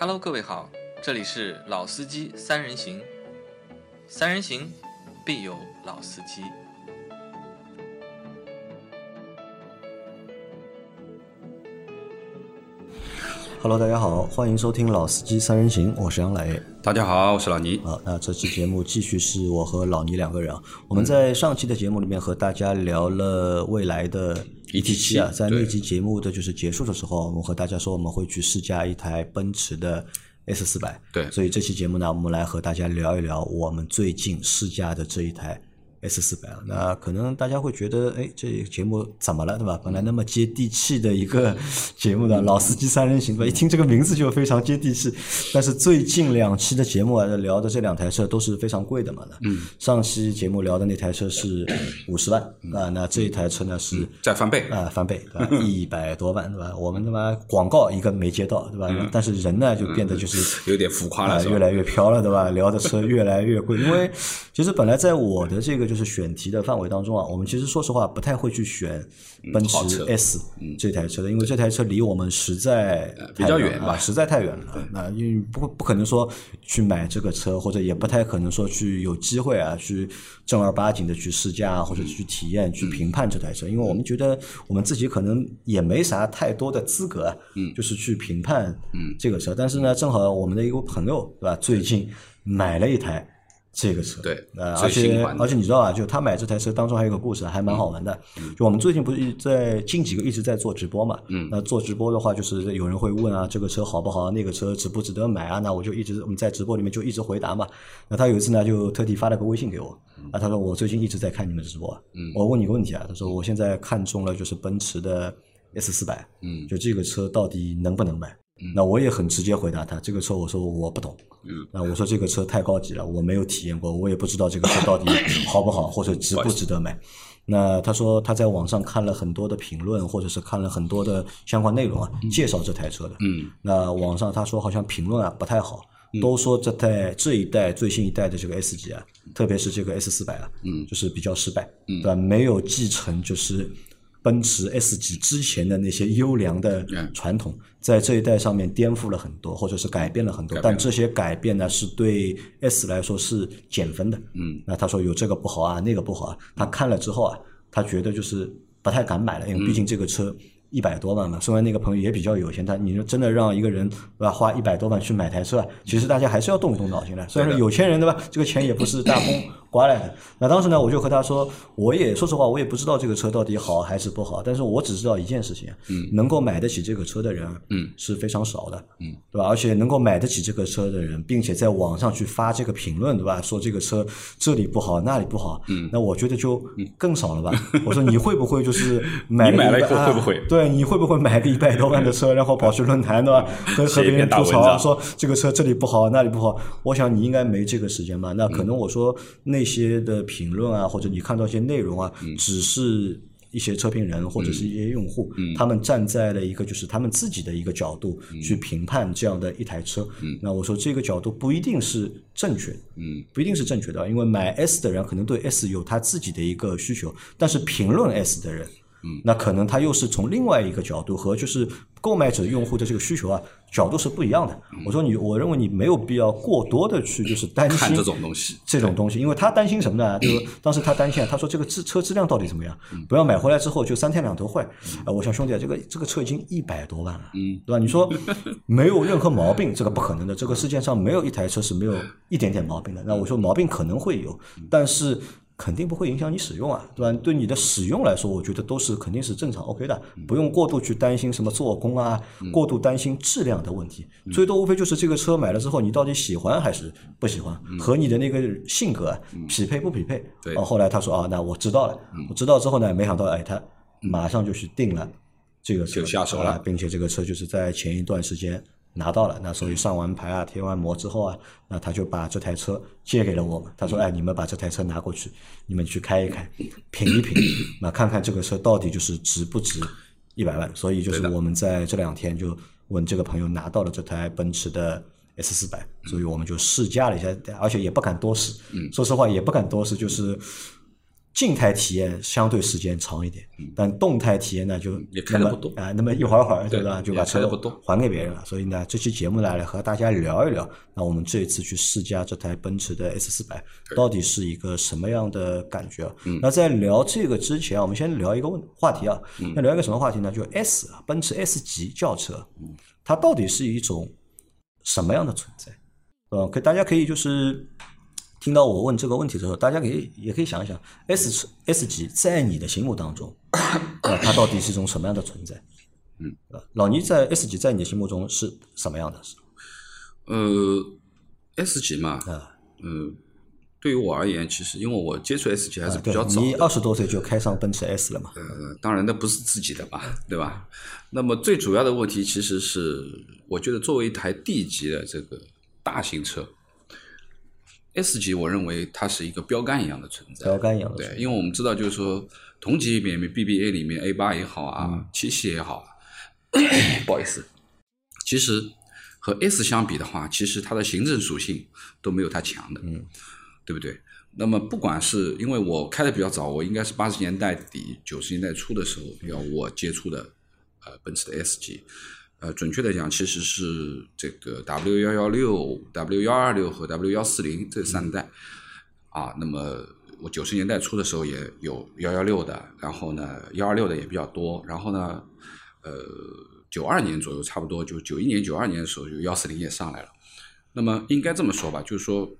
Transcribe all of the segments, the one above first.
Hello，各位好，这里是老司机三人行，三人行必有老司机。Hello，大家好，欢迎收听《老司机三人行》，我是杨磊。大家好，我是老倪。啊，那这期节目继续是我和老倪两个人啊。我们在上期的节目里面和大家聊了未来的 ET 七啊，在那期节目的就是结束的时候，我们和大家说我们会去试驾一台奔驰的 S 四百。对所以这期节目呢，我们来和大家聊一聊我们最近试驾的这一台 S 四百啊。那可能大家会觉得，哎，这节目怎么了，对吧？本来那么接地气的一个节目的，老司机三人行，对吧？一听这个名字就非常接地气。但是最近两期的节目啊，聊的这两台车都是非常贵的嘛。嗯。上期节目聊的那台车是五十万啊，那这一台车呢是再翻倍，啊，翻倍，对吧？一百多万，对吧？我们他妈广告一个没接到，对吧？但是人呢就变得就是有点浮夸啊，了？越来越飘了，对吧？聊的车越来越贵，因为其实本来在我的这个就是选题的范围当中啊，我们其实说实话不太会去选奔驰 S 这台车的，因为这台车离我们实在比较远吧啊实在太远了。那因为不不可能说去买这个车，或者也不太可能说去有机会啊去正儿八经的去试驾啊或者去体验、去评判这台车，因为我们觉得我们自己可能也没啥太多的资格，嗯，就是去评判嗯这个车。但是呢，正好我们的一个朋友对吧，最近买了一台。这个车，对呃，而且而且你知道啊，就他买这台车当中还有一个故事，还蛮好玩的。就我们最近不是一在近几个一直在做直播嘛，嗯，那做直播的话，就是有人会问啊，这个车好不好，那个车值不值得买啊？那我就一直我们在直播里面就一直回答嘛。那他有一次呢，就特地发了个微信给我，啊，他说我最近一直在看你们的直播，嗯，我问你个问题啊，他说我现在看中了就是奔驰的 S 四百，嗯就这个车到底能不能买？那我也很直接回答他，这个车我说我不懂，嗯，那我说这个车太高级了，我没有体验过，我也不知道这个车到底 好不好，或者值不值得买。那他说他在网上看了很多的评论，或者是看了很多的相关内容啊，介绍这台车的。嗯，那网上他说好像评论啊不太好，都说这代这一代最新一代的这个 S 级啊，特别是这个 S 四百啊，嗯，就是比较失败，嗯，对吧？没有继承就是奔驰 S 级之前的那些优良的嗯传统，在这一代上面颠覆了很多，或者是改变了很多。但这些改变呢，是对 S 来说是减分的。嗯，那他说有这个不好啊，那个不好啊，他看了之后啊，他觉得就是不太敢买了，因为毕竟这个车。一百多万嘛，虽然那个朋友也比较有钱，他你说真的让一个人对吧花一百多万去买台车啊，其实大家还是要动一动脑筋的。虽然说有钱人对吧，这个钱也不是大风 刮来的。那当时呢，我就和他说，我也说实话，我也不知道这个车到底好还是不好，但是我只知道一件事情，嗯，能够买得起这个车的人，嗯，是非常少的，嗯，对吧？而且能够买得起这个车的人，并且在网上去发这个评论，对吧？说这个车这里不好，那里不好，嗯，那我觉得就更少了吧。我说你会不会就是买了以一百后会不会啊对，你会不会买个一百多万的车，然后跑去论坛对吧？和和别人吐槽说这个车这里不好，那里不好。我想你应该没这个时间吧？那可能我说那些的评论啊，或者你看到一些内容啊，只是。一些车评人或者是一些用户，他们站在了一个就是他们自己的一个角度去评判这样的一台车。那我说这个角度不一定是正确的，嗯，不一定是正确的，因为买 S 的人可能对 S 有他自己的一个需求，但是评论 S 的人，嗯，那可能他又是从另外一个角度和就是购买者用户的这个需求啊角度是不一样的。我说你，我认为你没有必要过多的去就是担心看这种东西，这种东西，因为他担心什么呢？就是当时他担心啊，他说这个质车质量到底怎么样？不要买回来之后就三天两头坏。啊，我想兄弟啊，这个这个车已经一百多万了，嗯，对吧？你说 没有任何毛病，这个不可能的。这个世界上没有一台车是没有一点点毛病的。那我说毛病可能会有，但是。肯定不会影响你使用啊，对吧？对你的使用来说，我觉得都是肯定是正常 OK 的，不用过度去担心什么做工啊，过度担心质量的问题。最多无非就是这个车买了之后，你到底喜欢还是不喜欢，和你的那个性格啊匹配不匹配？对哦，后来他说啊，那我知道了。我知道之后呢，没想到哎，他马上就去定了这个车，就下手了啊并且这个车就是在前一段时间拿到了。那所以上完牌啊，贴完膜之后啊，那他就把这台车借给了我们。他说：“哎，你们把这台车拿过去，你们去开一开，品一品，那看看这个车到底就是值不值一百万。”所以就是我们在这两天就问这个朋友拿到了这台奔驰的 S 四百，所以我们就试驾了一下，而且也不敢多试。说实话也不敢多试，就是静态体验相对时间长一点，但动态体验呢就嗯也开得不多。啊，那么一会儿会儿对对吧，就把车还给别人了。所以呢，这期节目呢来和大家聊一聊，那我们这一次去试驾这台奔驰的 S 四百到底是一个什么样的感觉那在聊这个之前啊，我们先聊一个问话题啊，那聊一个什么话题呢？就 S 啊，奔驰 S 级轿车，它到底是一种什么样的存在？呃，可大家可以就是听到我问这个问题的时候，大家可以也可以想一想，S S 级在你的心目当中，呃，它到底是一种什么样的存在？嗯，呃，老倪在 S 级在你的心目中是什么样的？呃，S 级嘛，啊，嗯，对于我而言，其实因为我接触 S 级还是比较，早的，你二十多岁就开上奔驰 S 了嘛？呃，当然那不是自己的吧，对吧？那么最主要的问题其实是，我觉得作为一台 D 级的这个大型车，S 级我认为它是一个标杆一样的存在。标杆一样的对存，在。因为我们知道，就是说同级别里面 BBA 里面 A 八也好啊，嗯七系也好啊，不好意思，其实和 S 相比的话，其实它的行政属性都没有它强的，嗯，对不对？那么不管是因为我开的比较早，我应该是八十年代底九十年代初的时候，要我接触的呃奔驰的 S 级，呃，准确的讲，其实是这个 W 幺幺六、W 幺二六和 W 幺四零这三代啊。那么我九十年代初的时候也有幺幺六的，然后呢幺二六的也比较多，然后呢，呃，九二年左右差不多就九一年、九二年的时候，就幺四零也上来了。那么应该这么说吧，就是说，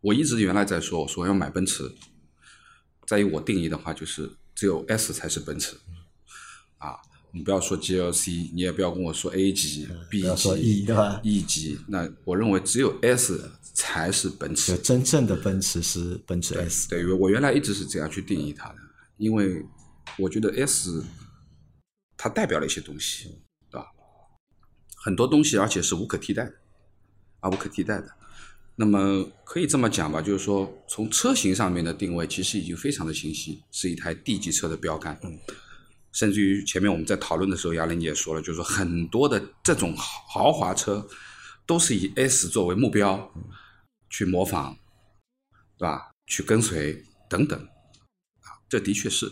我一直原来在说，我说要买奔驰，在于我定义的话，就是只有 S 才是奔驰啊。你不要说 GLC，你也不要跟我说 A 级、B 级、E E 级，那我认为只有 S 才是奔驰就。真正的奔驰是奔驰 S。对，我原来一直是这样去定义它的，因为我觉得 S 它代表了一些东西，对吧？很多东西，而且是无可替代的，啊，无可替代的。那么可以这么讲吧，就是说从车型上面的定位，其实已经非常的清晰，是一台 D 级车的标杆。嗯。甚至于前面我们在讨论的时候，杨玲姐也说了，就是说很多的这种豪华车都是以 S 作为目标去模仿，对吧？去跟随等等，啊，这的确是。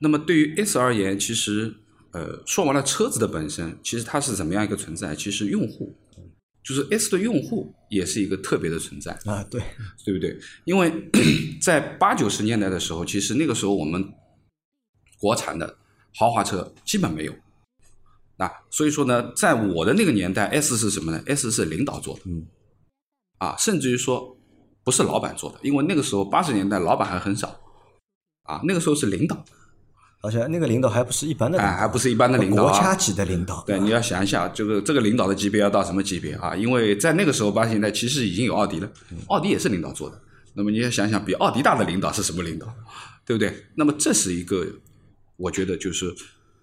那么对于 S 而言，其实呃，说完了车子的本身，其实它是怎么样一个存在？其实用户，就是 S 的用户也是一个特别的存在。啊，对，对不对？因为 在八九十年代的时候，其实那个时候我们国产的豪华车基本没有。啊所以说呢，在我的那个年代，S 是什么呢？S 是领导做的，嗯，啊，甚至于说不是老板做的，因为那个时候八十年代老板还很少，啊，那个时候是领导，而且那个领导还不是一般的领哎，导，还不是一般的领导、啊，国家级的领导。对，你要想一下，这个这个领导的级别要到什么级别啊？因为在那个时候，八十年代其实已经有奥迪了，奥迪也是领导做的。那么你要想想，比奥迪大的领导是什么领导，对不对？那么这是一个，我觉得就是，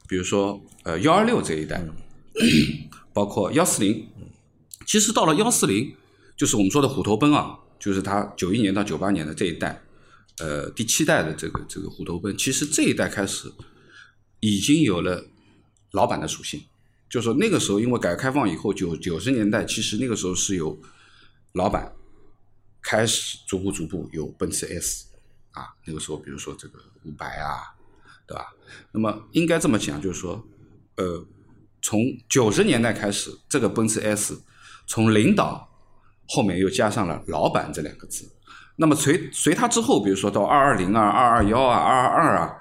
比如说呃幺二六这一代，包括幺四零，其实到了幺四零，就是我们说的虎头奔啊，就是它九一年到九八年的这一代，呃第七代的这个这个虎头奔，其实这一代开始已经有了老板的属性，就是说那个时候因为改革开放以后，九九十年代其实那个时候是有老板开始逐步逐步有奔驰 S 啊，那个时候比如说这个五百啊，对吧？那么应该这么讲，就是说，呃，从九十年代开始，这个奔驰 S 从领导后面又加上了老板这两个字。那么随随它之后，比如说到二二零啊、二二幺啊、二二二啊，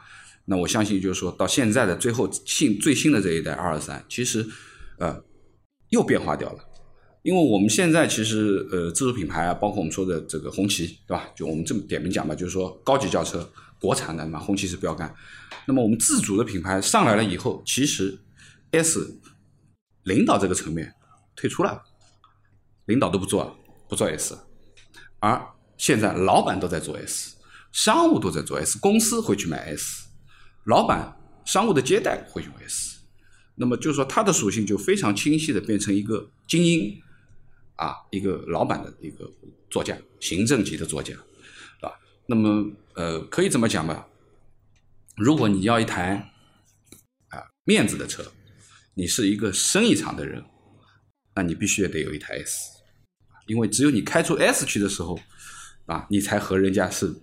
那我相信就是说到现在的最后新最新的这一代二二三，其实呃又变化掉了。因为我们现在其实呃自主品牌啊，包括我们说的这个红旗，对吧？就我们这么点名讲吧，就是说高级轿车国产的嘛，红旗是标杆。那么我们自主的品牌上来了以后，其实 S 领导这个层面退出了，领导都不做了，不做 S，而现在老板都在做 S，商务都在做 S，公司会去买 S，老板商务的接待会用 S，那么就是说它的属性就非常清晰的变成一个精英啊，一个老板的一个座驾，行政级的座驾，啊，那么呃可以这么讲吧，如果你要一台啊面子的车，你是一个生意场的人，那你必须也得有一台 S，因为只有你开出 S 去的时候，啊，你才和人家是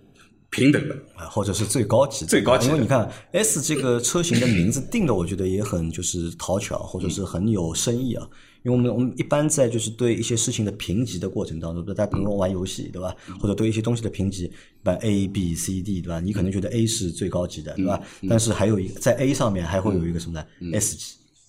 平等的。啊，或者是最高级的，最高级的因为你看 S 这个车型的名字定的，我觉得也很就是讨巧，或者是很有深意啊。因为我们我们一般在就是对一些事情的评级的过程当中？大家比如说玩游戏，对吧？或者对一些东西的评级，一般 A、B、C、D，对吧？你可能觉得 A 是最高级的，对吧？但是还有一个在 A 上面还会有一个什么呢？S 级。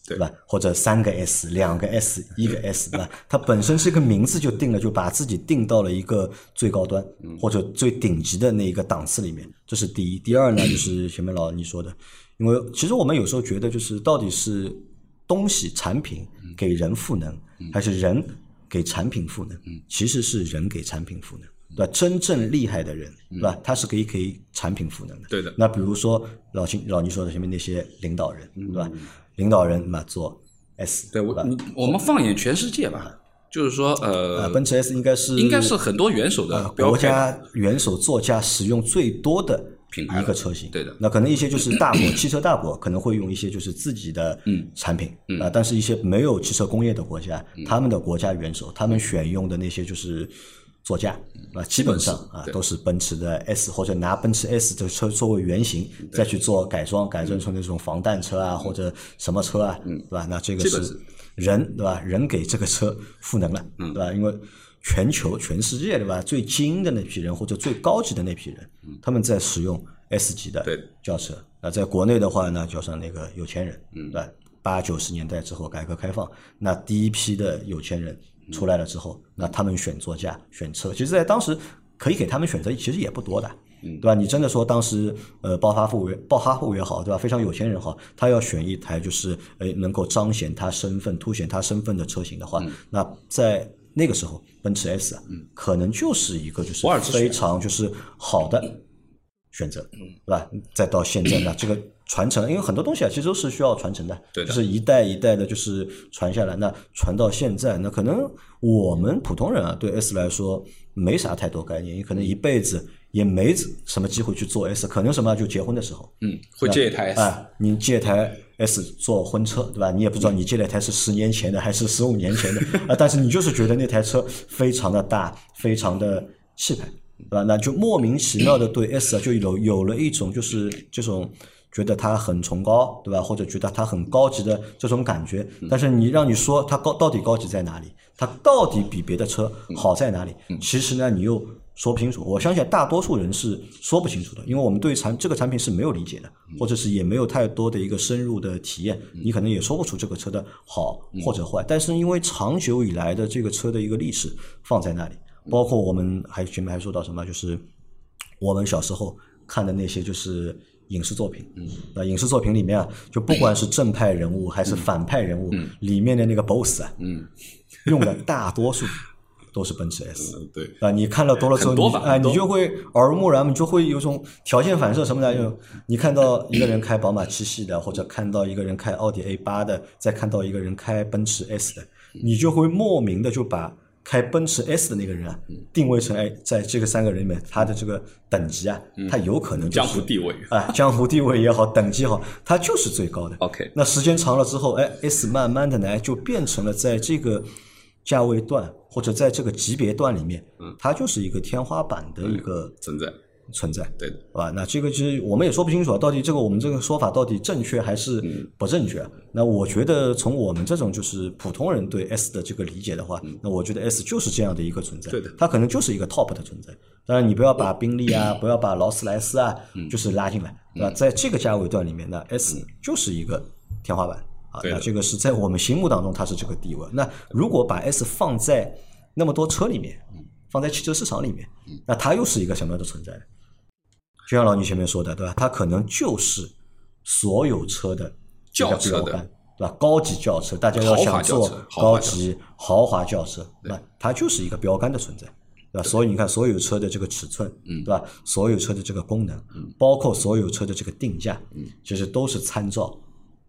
对吧？或者三个 S、两个 S、一个 S，对吧？它本身这个名字就定了，就把自己定到了一个最高端或者最顶级的那一个档次里面。这是第一。第二呢，就是前面老你说的，因为其实我们有时候觉得，就是到底是东西产品给人赋能，还是人给产品赋能？其实是人给产品赋能，对吧？真正厉害的人，对吧？他是可以给产品赋能的。对的那比如说老秦老倪说的前面那些领导人，对吧？领导人嘛做 S，对我我们放眼全世界吧，就是说呃，呃，奔驰 S 应该是应该是很多元首的呃国。家元首座驾使用最多的品牌了一个车型。对的那可能一些就是大国汽车大国可能会用一些就是自己的嗯产品啊，但是一些没有汽车工业的国家，嗯他们的国家元首他们选用的那些就是。座驾啊，基本上啊都是奔驰的 S，或者拿奔驰 S 这个车作为原型，再去做改装，改装成那种防弹车啊，或者什么车啊，对吧？那这个是人对吧？人给这个车赋能了，嗯对吧？因为全球、全世界对吧？最精英的那批人或者最高级的那批人，他们在使用 S 级的轿车。那在国内的话呢，叫上那个有钱人，嗯对吧？八九十年代之后，改革开放，那第一批的有钱人出来了之后，那他们选座驾、选车，其实，在当时可以给他们选择，其实也不多的。嗯对吧？你真的说当时呃暴发户也暴发户也好，对吧？非常有钱人好，他要选一台就是呃能够彰显他身份、凸显他身份的车型的话，嗯那在那个时候，奔驰 S 啊，可能就是一个就是非常就是好的选择，嗯。对吧？再到现在呢，这个传承，因为很多东西啊，其实都是需要传承的，对的。就是一代一代的，就是传下来。那传到现在，那可能我们普通人啊，对 S 来说没啥太多概念，也可能一辈子也没什么机会去做 S，可能什么就结婚的时候，嗯，会借一台 S，、啊，你借台 S 做婚车，对吧？你也不知道你借那台是十年前的还是十五年前的 啊，但是你就是觉得那台车非常的大，非常的气派，对吧？那就莫名其妙的对 S 啊就有有了一种就是这种觉得它很崇高，对吧？或者觉得它很高级的这种感觉。但是你让你说它高到底高级在哪里？它到底比别的车好在哪里？其实呢，你又说不清楚。我相信大多数人是说不清楚的，因为我们对产这个产品是没有理解的，或者是也没有太多的一个深入的体验，你可能也说不出这个车的好或者坏。但是因为长久以来的这个车的一个历史放在那里，包括我们还前面还说到什么，就是我们小时候看的那些就是影视作品，嗯，那影视作品里面啊，就不管是正派人物还是反派人物，里面的那个 BOSS 啊，嗯，用的大多数都是奔驰 S。嗯对，啊，你看了多了之后，你哎，吧很多你就会耳濡目染，你就会有种条件反射什么的。就你看到一个人开宝马七系的，或者看到一个人开奥迪 A 八的，再看到一个人开奔驰 S 的，你就会莫名的就把开奔驰 S 的那个人啊，定位成哎，在这个三个人里面，他的这个等级啊，他有可能就是江湖地位。啊，江湖地位也好，等级也好，他就是最高的。OK 那时间长了之后，哎，S 慢慢的呢，哎就变成了在这个价位段或者在这个级别段里面，嗯它就是一个天花板的一个存在，存在。对的，好吧，那这个其实我们也说不清楚啊，到底这个我们这个说法到底正确还是不正确啊？那我觉得从我们这种就是普通人对 S 的这个理解的话，那我觉得 S 就是这样的一个存在，对的它可能就是一个 top 的存在。当然，你不要把宾利啊，不要把劳斯莱斯啊，就是拉进来，对吧？在这个价位段里面，那 S 就是一个天花板啊，那这个是在我们心目当中它是这个地位。那如果把 S 放在那么多车里面，放在汽车市场里面，那它又是一个什么样的存在呢？就像老倪前面说的，对吧？它可能就是所有车的轿车的标杆，对吧？高级轿车，大家要想做高级豪华轿车，那它就是一个标杆的存在，对吧？所以你看，所有车的这个尺寸，嗯对吧？所有车的这个功能，包括所有车的这个定价，其实都是参照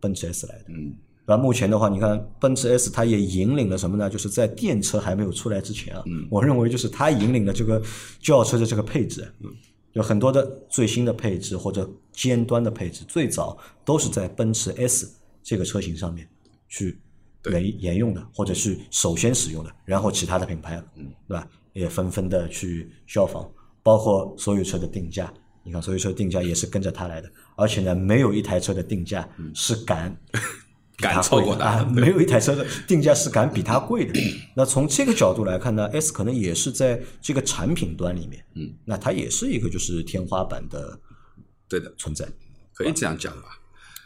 奔驰 S 来的。嗯，那目前的话，你看奔驰 S 它也引领了什么呢？就是在电车还没有出来之前啊，嗯我认为就是它引领了这个轿车的这个配置，嗯有很多的最新的配置或者尖端的配置，最早都是在奔驰 S 这个车型上面去沿沿用的，或者是首先使用的，然后其他的品牌，嗯，对吧？也纷纷的去效仿，包括所有车的定价你看，所以说定价也是跟着它来的，而且呢，没有一台车的定价是敢 敢超过的啊，没有一台车的定价是敢比它贵的。那从这个角度来看呢，S 可能也是在这个产品端里面，嗯，那它也是一个就是天花板的对的，存在。可以这样讲吧。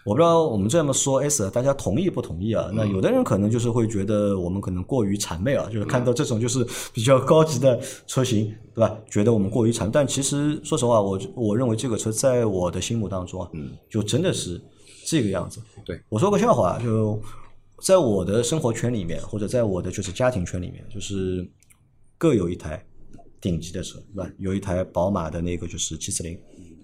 我不知道我们这么说 S，大家同意不同意啊？那有的人可能就是会觉得我们可能过于谄媚啊，就是看到这种就是比较高级的车型，对吧？觉得我们过于谄，但其实说实话，我我认为这个车在我的心目当中啊，就真的是这个样子。对我说个笑话，就在我的生活圈里面，或者在我的就是家庭圈里面，就是各有一台顶级的车，对吧？有一台宝马的那个就是七四零，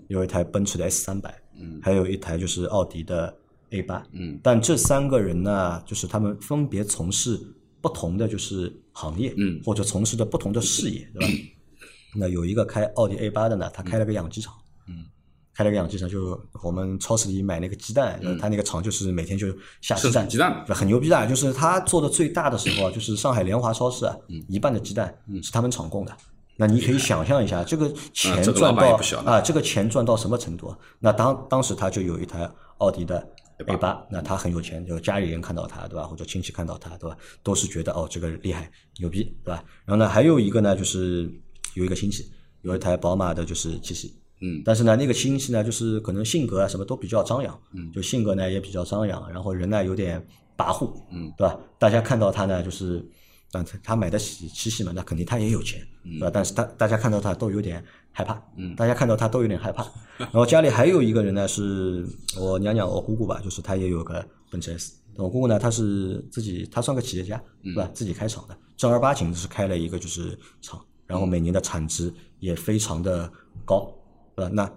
有一台奔驰的 S 三百，嗯，还有一台就是奥迪的 A 八，嗯，但这三个人呢，就是他们分别从事不同的就是行业，嗯。或者从事的不同的事业，对吧？那有一个开奥迪 A 八的呢，他开了个养鸡场，嗯，开了个养鸡场，就我们超市里买那个鸡蛋，他那个厂就是每天就下鸡蛋，鸡蛋。很牛逼的，就是他做的最大的时候啊，就是上海联华超市啊，嗯。一半的鸡蛋是他们厂供的。那你可以想象一下，这个钱赚到啊，这个钱赚到什么程度啊？那当当时他就有一台奥迪的 A 八，那他很有钱，就家里人看到他，对吧？或者亲戚看到他，对吧？都是觉得哦，这个厉害牛逼，对吧？然后呢，还有一个呢，就是有一个亲戚有一台宝马的，就是七系，嗯但是呢，那个亲戚呢，就是可能性格啊什么都比较张扬，嗯，就性格呢也比较张扬，然后人呢有点跋扈，嗯，对吧？大家看到他呢，就是，但他他买得起七系嘛，那肯定他也有钱，对吧？但是他大家看到他都有点害怕，嗯大家看到他都有点害怕。然后家里还有一个人呢，是我娘娘我姑姑吧，就是她也有个奔驰 S。我姑姑呢，她是自己，她算个企业家，对吧？自己开厂的，正儿八经是开了一个就是厂，然后每年的产值也非常的高，对吧？那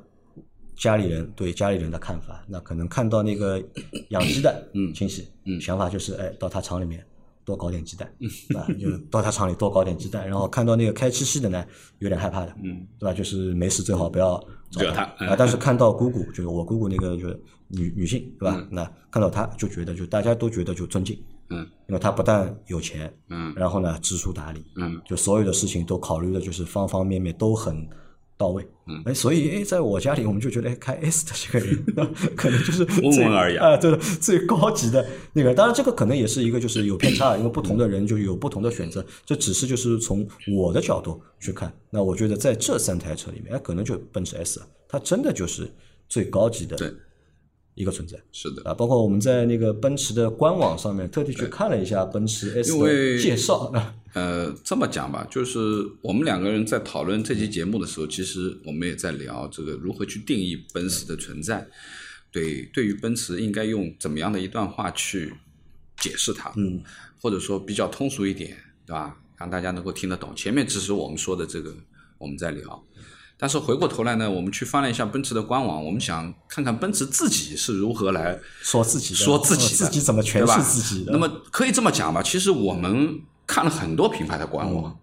家里人对家里人的看法，那可能看到那个养鸡的亲戚，想法就是，哎，到他厂里面多搞点鸡蛋，对吧？就到他厂里多搞点鸡蛋，然后看到那个开七系的呢，有点害怕的，嗯对吧？就是没事最好不要找惹他啊。但是看到姑姑，就是我姑姑那个就是女女性，对吧？那看到她就觉得，就大家都觉得就尊敬，嗯因为她不但有钱，嗯然后呢知书达理，嗯就所有的事情都考虑的就是方方面面都很到位。嗯，哎，所以哎，在我家里我们就觉得，哎，开 S 的这个人 可能就是温最文尔雅啊，对的，最高级的那个。当然，这个可能也是一个就是有偏差，因为不同的人就有不同的选择。这只是就是从我的角度去看，那我觉得在这三台车里面，哎，可能就奔驰 S，它真的就是最高级的对一个存在。是的，啊，包括我们在那个奔驰的官网上面特地去看了一下奔驰 S 的介绍，啊 呃，这么讲吧，就是我们两个人在讨论这期节目的时候，其实我们也在聊这个如何去定义奔驰的存在。对，对于奔驰应该用怎么样的一段话去解释它，嗯，或者说比较通俗一点，对吧？让大家能够听得懂。前面只是我们说的这个，我们在聊。但是回过头来呢，我们去翻了一下奔驰的官网，我们想看看奔驰自己是如何来说自己的说自己的自己怎么诠释自己的。那么可以这么讲吧，其实我们看了很多品牌的官网，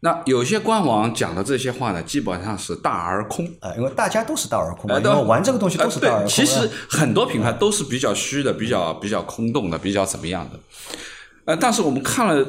那有些官网讲的这些话呢，基本上是大而空。啊，因为大家都是大而空嘛，因哎对为玩这个东西都是大而空。其实啊很多品牌都是比较虚的，比较比较空洞的，比较怎么样的。呃，但是我们看了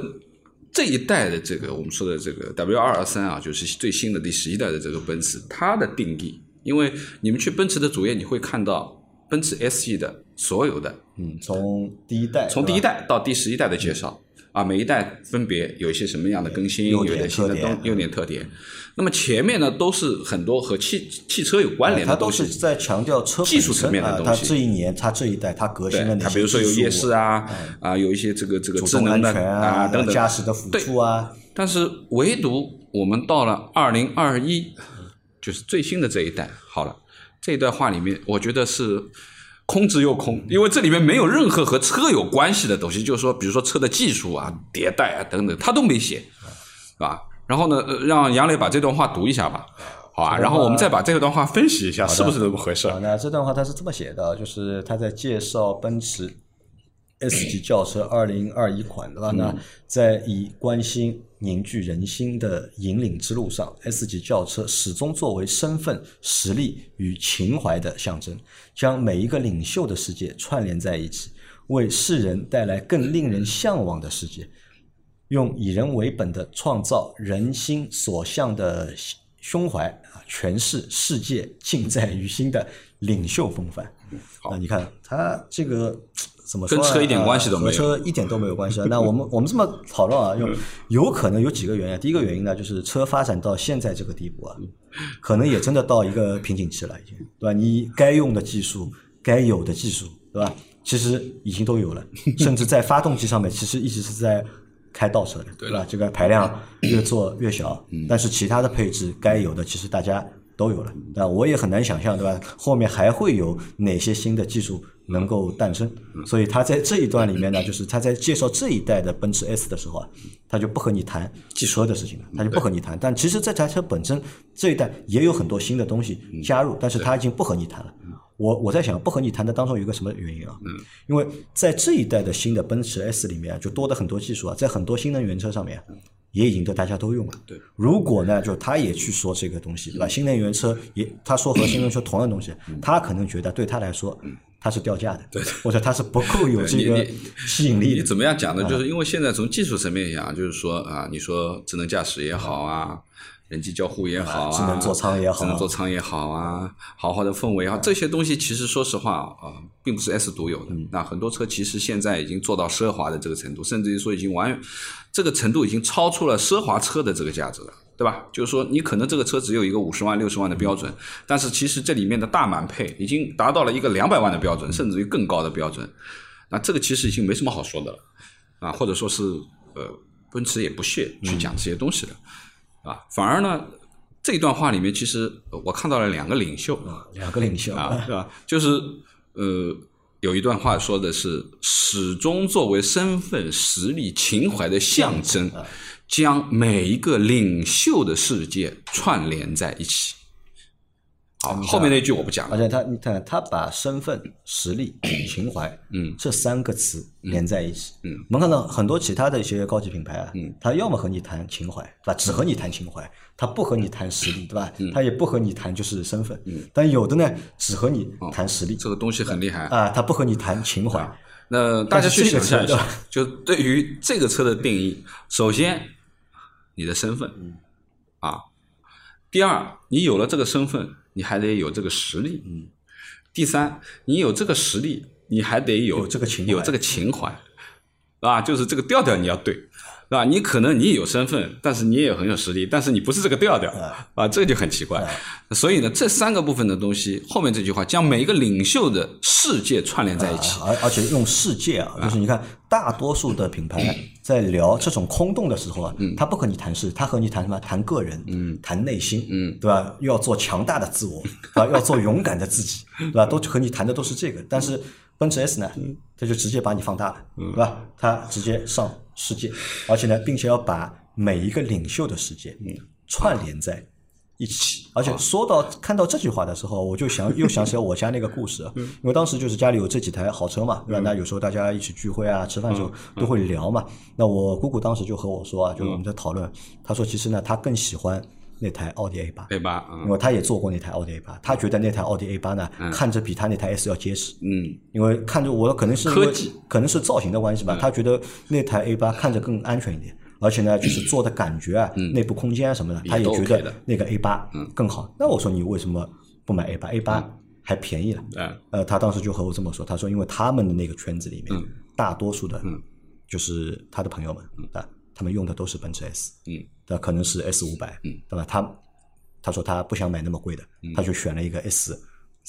这一代的这个我们说的这个 W 二二三啊，就是最新的第十一代的这个奔驰，它的定义，因为你们去奔驰的主页，你会看到奔驰 S E 的所有的嗯，从第一代，从第一代到第十一代的介绍啊，每一代分别有一些什么样的更新，有优点点新的东优点特点。那么前面呢，都是很多和汽汽车有关联它都的东西是。在强调车技术层面的东西它这一年，它这一代，它革新了，哪些它比如说有夜视啊，啊，有一些这个这个智能的啊等等驾驶的辅助啊，但是唯独我们到了二零二一，就是最新的这一代，好了，这一段话里面，我觉得是空之又空，因为这里面没有任何和车有关系的东西，就是说，比如说车的技术啊、迭代啊等等，他都没写，是吧？然后呢，呃让杨磊把这段话读一下吧，好吧？然后我们再把这段话分析一下，是不是这么回事？啊，那这段话他是这么写的，就是他在介绍奔驰 S 级轿车二零二一款，对吧？那在以关心凝聚人心的引领之路上，S 级轿车始终作为身份、实力与情怀的象征，将每一个领袖的世界串联在一起，为世人带来更令人向往的世界。用以人为本的创造人心所向的胸怀啊，诠释世界尽在于心的领袖风范。好那你看他这个怎么说啊？跟车一点关系都没有和车一点都没有关系啊。那我们我们这么讨论啊，有有可能有几个原因啊。第一个原因呢，就是车发展到现在这个地步啊，可能也真的到一个瓶颈期了，已经，对吧？你该用的技术，该有的技术，对吧？其实已经都有了，甚至在发动机上面，其实一直是在开倒车的，对吧？这个排量越做越小，但是其他的配置该有的，其实大家都有了。那我也很难想象，对吧？后面还会有哪些新的技术能够诞生？所以他在这一段里面呢，就是他在介绍这一代的奔驰 S 的时候啊，他就不和你谈汽车的事情了，他就不和你谈。但其实这台车本身这一代也有很多新的东西加入，但是他已经不和你谈了。我我在想，不和你谈的当中有一个什么原因啊？嗯，因为在这一代的新的奔驰 S 里面啊，就多的很多技术啊，在很多新能源车上面也已经都大家都用了。对，如果呢，就他也去说这个东西，对吧？新能源车也他说和新能源车同样的东西，他可能觉得对他来说，他是掉价的，对，或者它是不够有这个你吸引力的。你怎么样讲呢？就是因为现在从技术层面讲，就是说啊，你说智能驾驶也好啊，人机交互也好啊，智能座舱也好智能座舱也好啊，豪华的氛围啊，这些东西其实说实话啊，并不是 S 独有的。那很多车其实现在已经做到奢华的这个程度，甚至于说已经完这个程度已经超出了奢华车的这个价值了。对吧？就是说，你可能这个车只有一个五十万、六十万的标准，但是其实这里面的大满配已经达到了一个两百万的标准，甚至于更高的标准。那这个其实已经没什么好说的了啊，或者说是呃，奔驰也不屑去讲这些东西的啊，反而呢，这段话里面其实呃我看到了两个领袖两个领袖啊，是吧？就是呃，有一段话说的是，始终作为身份、实力、情怀的象征，将每一个领袖的世界串联在一起。好，后面那句我不讲了。而且他，你看，他把身份、实力、情怀，嗯这三个词连在一起。嗯，我们看到很多其他的一些高级品牌啊，嗯，他要么和你谈情怀，对吧？只和你谈情怀，他不和你谈实力，对吧？他也不和你谈就是身份。嗯，但有的呢，只和你谈实力这个东西很厉害。啊，他不和你谈情怀。那大家去想象一下就对于这个车的定义，首先你的身份，嗯。啊，第二，你有了这个身份，你还得有这个实力，嗯，第三，你有这个实力，你还得有有这个情有这个情怀，啊，就是这个调调你要对，是吧？你可能你有身份，但是你也很有实力，但是你不是这个调调，啊，这就很奇怪。所以呢，这三个部分的东西，后面这句话将每一个领袖的世界串联在一起。啊而而且用世界啊，就是你看，大多数的品牌在聊这种空洞的时候啊，他不和你谈事，他和你谈什么？谈个人，嗯，谈内心，嗯，对吧？要做强大的自我，啊，要做勇敢的自己，对吧？都和你谈的都是这个。但是奔驰 S 呢，它就直接把你放大了，对吧？它直接上世界，而且呢，并且要把每一个领袖的世界串联在一起。而且说到看到这句话的时候，我就想又想起了我家那个故事，啊因为当时就是家里有这几台好车嘛，对吧？那有时候大家一起聚会啊、吃饭的时候都会聊嘛。那我姑姑当时就和我说啊，就是我们在讨论，她说其实呢，她更喜欢那台奥迪 A 八。A 八，嗯。因为他也坐过那台奥迪 A 八，他觉得那台奥迪 A 八呢，看着比他那台 S 要结实。嗯，因为看着我可能是科技。可能是造型的关系吧，他觉得那台 A 八看着更安全一点，而且呢，就是坐的感觉啊，内部空间啊什么的，他也觉得那个 A 八更好。那我说你为什么不买 A 八？A 八还便宜了。嗯。呃，他当时就和我这么说，他说因为他们的那个圈子里面，大多数的，就是他的朋友们啊，他们用的都是奔驰 S，嗯，那可能是 S 五百，嗯，对吧？他他说他不想买那么贵的，他就选了一个 S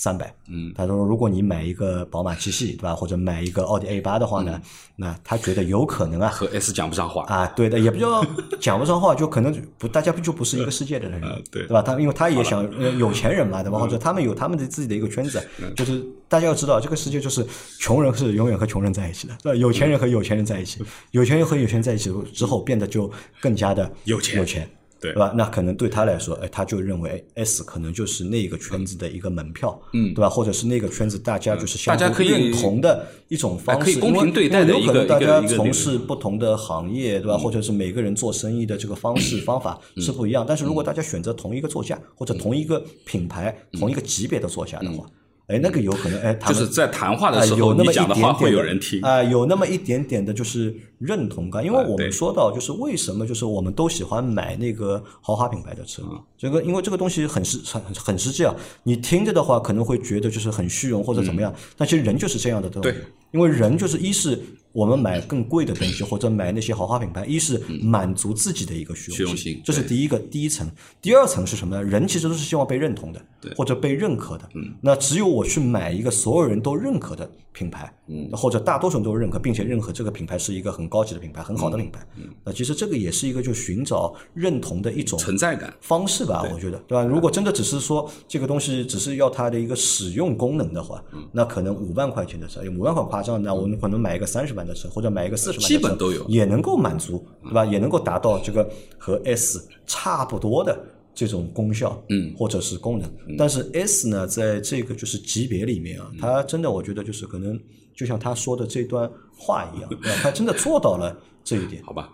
三百，嗯，他说如果你买一个宝马七系，对吧？或者买一个奥迪 A 八的话呢，那他觉得有可能啊，和 S 讲不上话。啊，对的，也不叫讲不上话，就可能不大家不就不是一个世界的人，呃 对对吧？他因为他也想呃有钱人嘛，对吧？或者他们有他们的自己的一个圈子，就是大家要知道，这个世界就是穷人是永远和穷人在一起的，对吧？有钱人和有钱人在一起，有钱人和有钱人在一起之后变得就更加的有钱有钱。对。对吧？那可能对他来说，哎，他就认为哎 S 可能就是那个圈子的一个门票，嗯，对吧？或者是那个圈子大家就是相互认同的一种方式，可以公平对待的因为有可能大家一个一个一个从事不同的行业，对吧？或者是每个人做生意的这个方式方法是不一样。但是如果大家选择同一个座驾或者同一个品牌、同一个级别的座驾的话，哎，那个有可能，哎，他就是在谈话的啊，时候，有那么一你讲的话点点会有人听。啊、有那么一点点的，就是认同感。因为我们说到，就是为什么，就是我们都喜欢买那个豪华品牌的车，嗯这个因为这个东西很实很很很实际啊。你听着的话，可能会觉得就是很虚荣或者怎么样，但其实人就是这样的东西。嗯对因为人就是一是我们买更贵的东西，或者买那些豪华品牌，一是满足自己的一个虚荣嗯心这是第一个第一层。第二层是什么呢？人其实都是希望被认同的，或者被认可的。嗯那只有我去买一个所有人都认可的品牌，嗯。或者大多数人都认可，并且认可这个品牌是一个很高级的品牌、很好嗯的品牌。嗯那其实这个也是一个就寻找认同的一种存在感，方式吧，我觉得，对吧？如果真的只是说这个东西只是要它的一个使用功能的话，嗯。那可能五万块钱的车，五万块夸张，那我们可能买一个三十万的车，或者买一个四十万的车，基本都有。也能够满足，对吧？也能够达到这个和 S 差不多的这种功效，嗯，或者是功能。但是 S 呢，在这个就是级别里面啊，嗯它真的我觉得就是可能就像他说的这段话一样，他真的做到了这一点。好吧？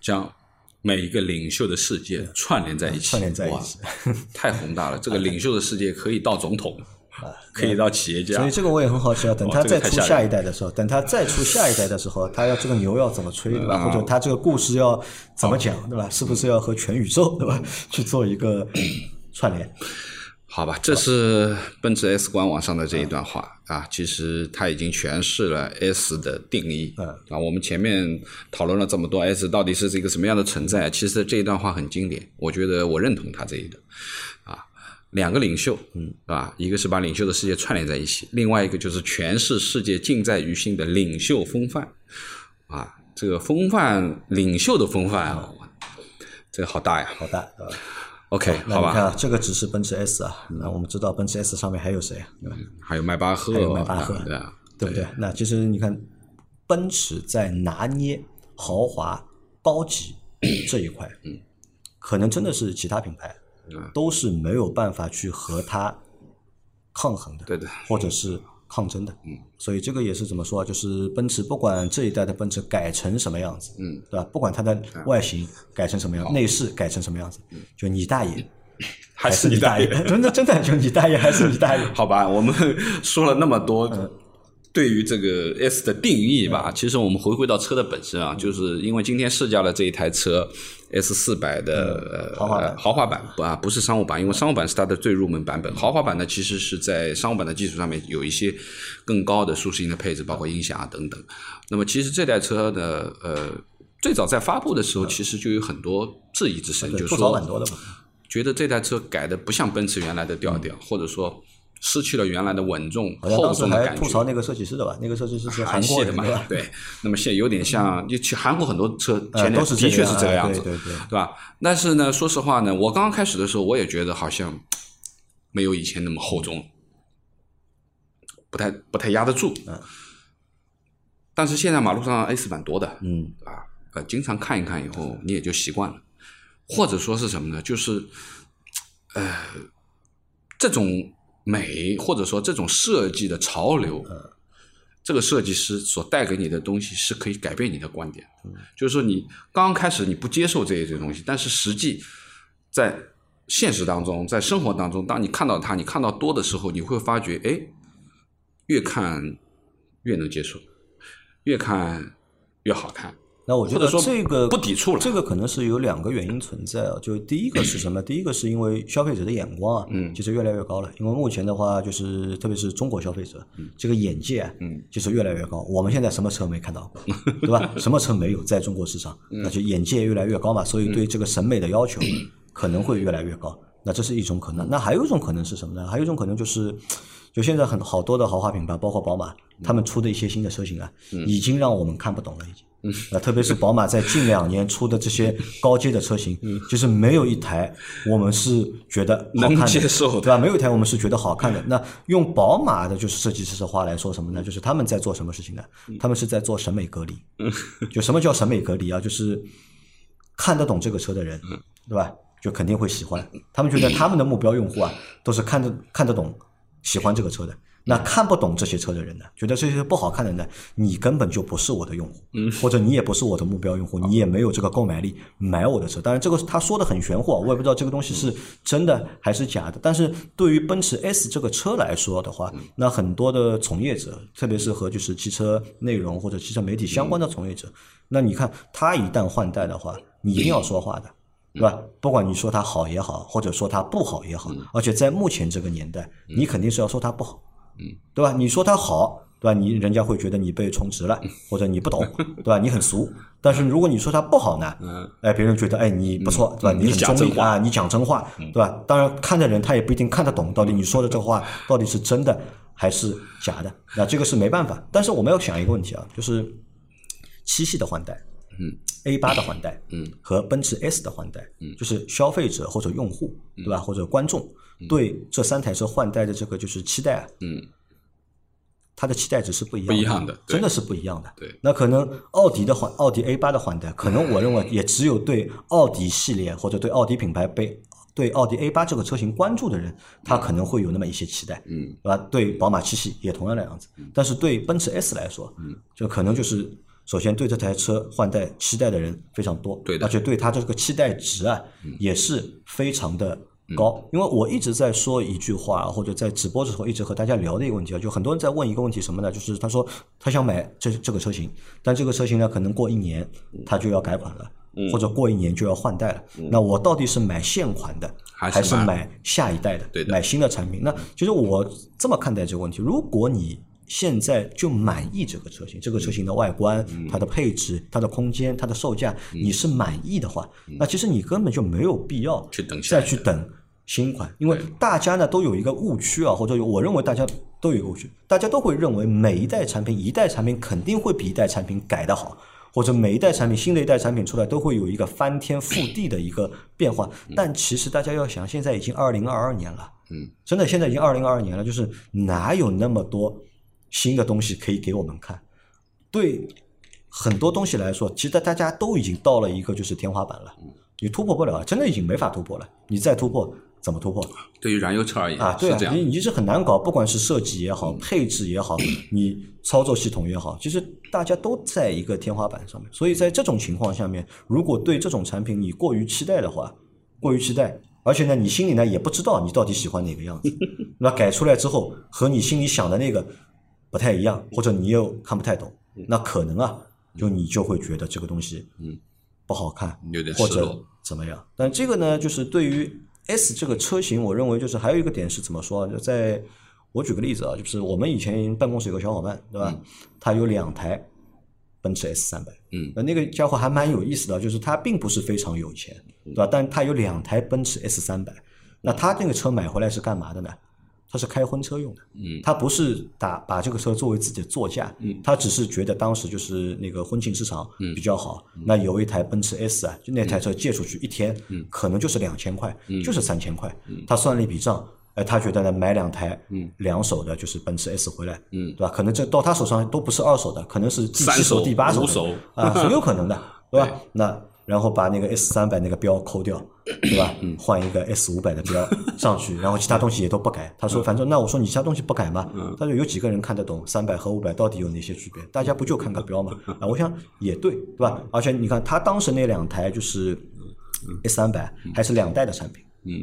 将每一个领袖的世界串联在一起，串联在一起，太宏大了。这个领袖的世界可以到总统，可以到企业家所以，这个我也很好奇啊，等他再出下一代的时候，等他再出下一代的时候，他要这个牛要怎么吹，对吧？或者他这个故事要怎么讲，对吧？是不是要和全宇宙，对吧？去做一个 串联？好吧，这是奔驰 S 官网上的这一段话啊，其实它已经诠释了 S 的定义。嗯啊，我们前面讨论了这么多 S 到底是一个什么样的存在，其实这一段话很经典，我觉得我认同他这一个啊，两个领袖，嗯，啊，一个是把领袖的世界串联在一起，另外一个就是诠释世界尽在于心的领袖风范啊，这个风范，领袖的风范啊，这个好大呀。好大，对吧？OK，好吧，这个只是奔驰 S 啊，那我们知道奔驰 S 上面还有谁啊？对吧？还有迈巴赫，还有迈巴赫啊对啊，对不对？那其实你看，奔驰在拿捏豪华、高级这一块，嗯，可能真的是其他品牌嗯都是没有办法去和它抗衡的，对的，或者是抗争的，嗯，所以这个也是怎么说啊？就是奔驰不管这一代的奔驰改成什么样子，嗯，对吧？不管它的外形改成什么样，内饰改成什么样子，就你大爷 还是你大爷。爷，。真的真的就你大爷还是你大爷，好吧，我们说了那么多嗯对于这个 S 的定义吧，其实我们回归到车的本身啊，就是因为今天试驾的这一台车 S 四百的、豪华版呃豪华版不啊不是商务版，因为商务版是它的最入门版本，豪华版呢其实是在商务版的基础上面有一些更高的舒适性的配置，包括音响啊等等。那么其实这台车呢，呃。最早在发布的时候，其实就有很多质疑之声，就是说。觉得这台车改的不像奔驰原来的调调，或者说失去了原来的稳重厚重的感觉吐槽。那个设计师的吧？那个设计师是韩系的嘛对那么现在有点像，就其韩国很多车呃前脸都是的确是这个样子，对对对对吧？但是呢，说实话呢，我刚刚开始的时候，我也觉得好像没有以前那么厚重，不太不太压得住。嗯但是现在马路上 A 四版多的，嗯，啊，呃，经常看一看以后，你也就习惯了，或者说是什么呢？就是，呃，这种美或者说这种设计的潮流，这个设计师所带给你的东西是可以改变你的观点。就是说，你刚刚开始你不接受这一些东西，但是实际在现实当中，在生活当中，当你看到它，你看到多的时候，你会发觉，哎，越看越能接受，越看越好看。那我觉得说这个不抵触了这个可能是有两个原因存在啊。就第一个是什么？第一个是因为消费者的眼光啊，嗯其实越来越高了。因为目前的话，就是特别是中国消费者，这个眼界啊，嗯，就是越来越高。我们现在什么车没看到过，对吧？什么车没有在中国市场？嗯那就眼界越来越高嘛，所以对这个审美的要求可能会越来越高。那这是一种可能。那还有一种可能是什么呢？还有一种可能就是，就现在很好多的豪华品牌，包括宝马，他们出的一些新的车型啊，已经让我们看不懂了，已经。啊，特别是宝马在近两年出的这些高阶的车型，就是没有一台我们是觉得能接受的对吧？没有一台我们是觉得好看的。那用宝马的就是设计师的话来说什么呢？就是他们在做什么事情呢？他们是在做审美隔离。就什么叫审美隔离啊？就是看得懂这个车的人，对吧？就肯定会喜欢。他们觉得他们的目标用户啊，都是看得看得懂、喜欢这个车的。那看不懂这些车的人呢，觉得这些不好看的呢，你根本就不是我的用户，嗯，或者你也不是我的目标用户，你也没有这个购买力买我的车。当然，这个他说的很玄乎，我也不知道这个东西是真的还是假的。但是对于奔驰 S 这个车来说的话，那很多的从业者，特别是和就是汽车内容或者汽车媒体相关的从业者，那你看他一旦换代的话，你一定要说话的。对吧？不管你说它好也好，或者说它不好也好，而且在目前这个年代，你肯定是要说它不好，嗯，对吧？你说它好，对吧？你人家会觉得你被充值了，或者你不懂，对吧？你很俗。但是如果你说它不好呢，嗯，哎，别人觉得哎你不错，对吧？你很中立讲真话啊，你讲真话，对吧？当然看的人他也不一定看得懂，到底你说的这话到底是真的还是假的，那这个是没办法。但是我们要想一个问题啊，就是七系的换代。嗯，A 八的换代，嗯，和奔驰 S 的换代，嗯。就是消费者或者用户，对吧？或者观众对这三台车换代的这个就是期待啊，嗯，它的期待值是不一样不一样的真的是不一样的。对。那可能奥迪的换奥迪 A 八的换代，可能我认为也只有对奥迪系列或者对奥迪品牌被对奥迪 A 八这个车型关注的人，他可能会有那么一些期待，嗯，对吧？对宝马七系也同样的样子，但是对奔驰 S 来说，嗯，就可能就是首先对这台车换代期待的人非常多，对的而且对它这个期待值啊也是非常的高。因为我一直在说一句话，或者在直播的时候一直和大家聊的一个问题啊，就很多人在问一个问题什么呢？就是他说他想买这这个车型，但这个车型呢可能过一年他就要改款了。或者过一年就要换代了，那我到底是买现款的，还是买还是买下一代的？对的买新的产品。那其实我这么看待这个问题：如果你现在就满意这个车型，这个车型的外观、嗯。它的配置、它的空间、它的售价，你是满意的话，那其实你根本就没有必要去等再去等新款，因为大家呢都有一个误区啊，或者有我认为大家都有一个误区，大家都会认为每一代产品一代产品肯定会比一代产品改得好。或者每一代产品，新的一代产品出来都会有一个翻天覆地的一个变化，但其实大家要想，现在已经二零二二年了，嗯，真的现在已经二零二二年了，就是哪有那么多新的东西可以给我们看？对很多东西来说，其实大家都已经到了一个就是天花板了，你突破不了，真的已经没法突破了。你再突破怎么突破对于燃油车而言啊？对啊你，你是很难搞，不管是设计也好，配置也好，你操作系统也好，其实大家都在一个天花板上面。所以在这种情况下面，如果对这种产品你过于期待的话，过于期待，而且呢，你心里呢也不知道你到底喜欢哪个样子，那改出来之后和你心里想的那个不太一样，或者你又看不太懂，那可能啊，就你就会觉得这个东西嗯不好看，有点或者怎么样？但这个呢，就是对于 S 这个车型，我认为就是还有一个点是怎么说啊？就在我举个例子啊，就是我们以前办公室有个小伙伴，对吧？他有两台奔驰 S 三百，嗯那那个家伙还蛮有意思的，就是他并不是非常有钱，对吧？但他有两台奔驰 S 三百，那他那个车买回来是干嘛的呢？他是开婚车用的，嗯他不是打把这个车作为自己的座驾，嗯他只是觉得当时就是那个婚庆市场嗯比较好，那有一台奔驰 S 啊，就那台车借出去一天，嗯可能就是两千块，就是三千块，他算了一笔账。哎，他觉得呢，买两台两手的，就是奔驰 S 回来，嗯对吧？可能这到他手上都不是二手的，可能是第七三手第八手的五手啊，很有可能的，对吧？那然后把那个 S 三百那个标抠掉，对吧？嗯换一个 S 五百的标上去，然后其他东西也都不改。他嗯说，反正那我说你其他东西不改嘛？他说有几个人看得懂三百和五百到底有哪些区别？大家不就看个标嘛？啊，我想也对，对吧？而且你看他当时那两台就是 S 三百还是两代的产品，嗯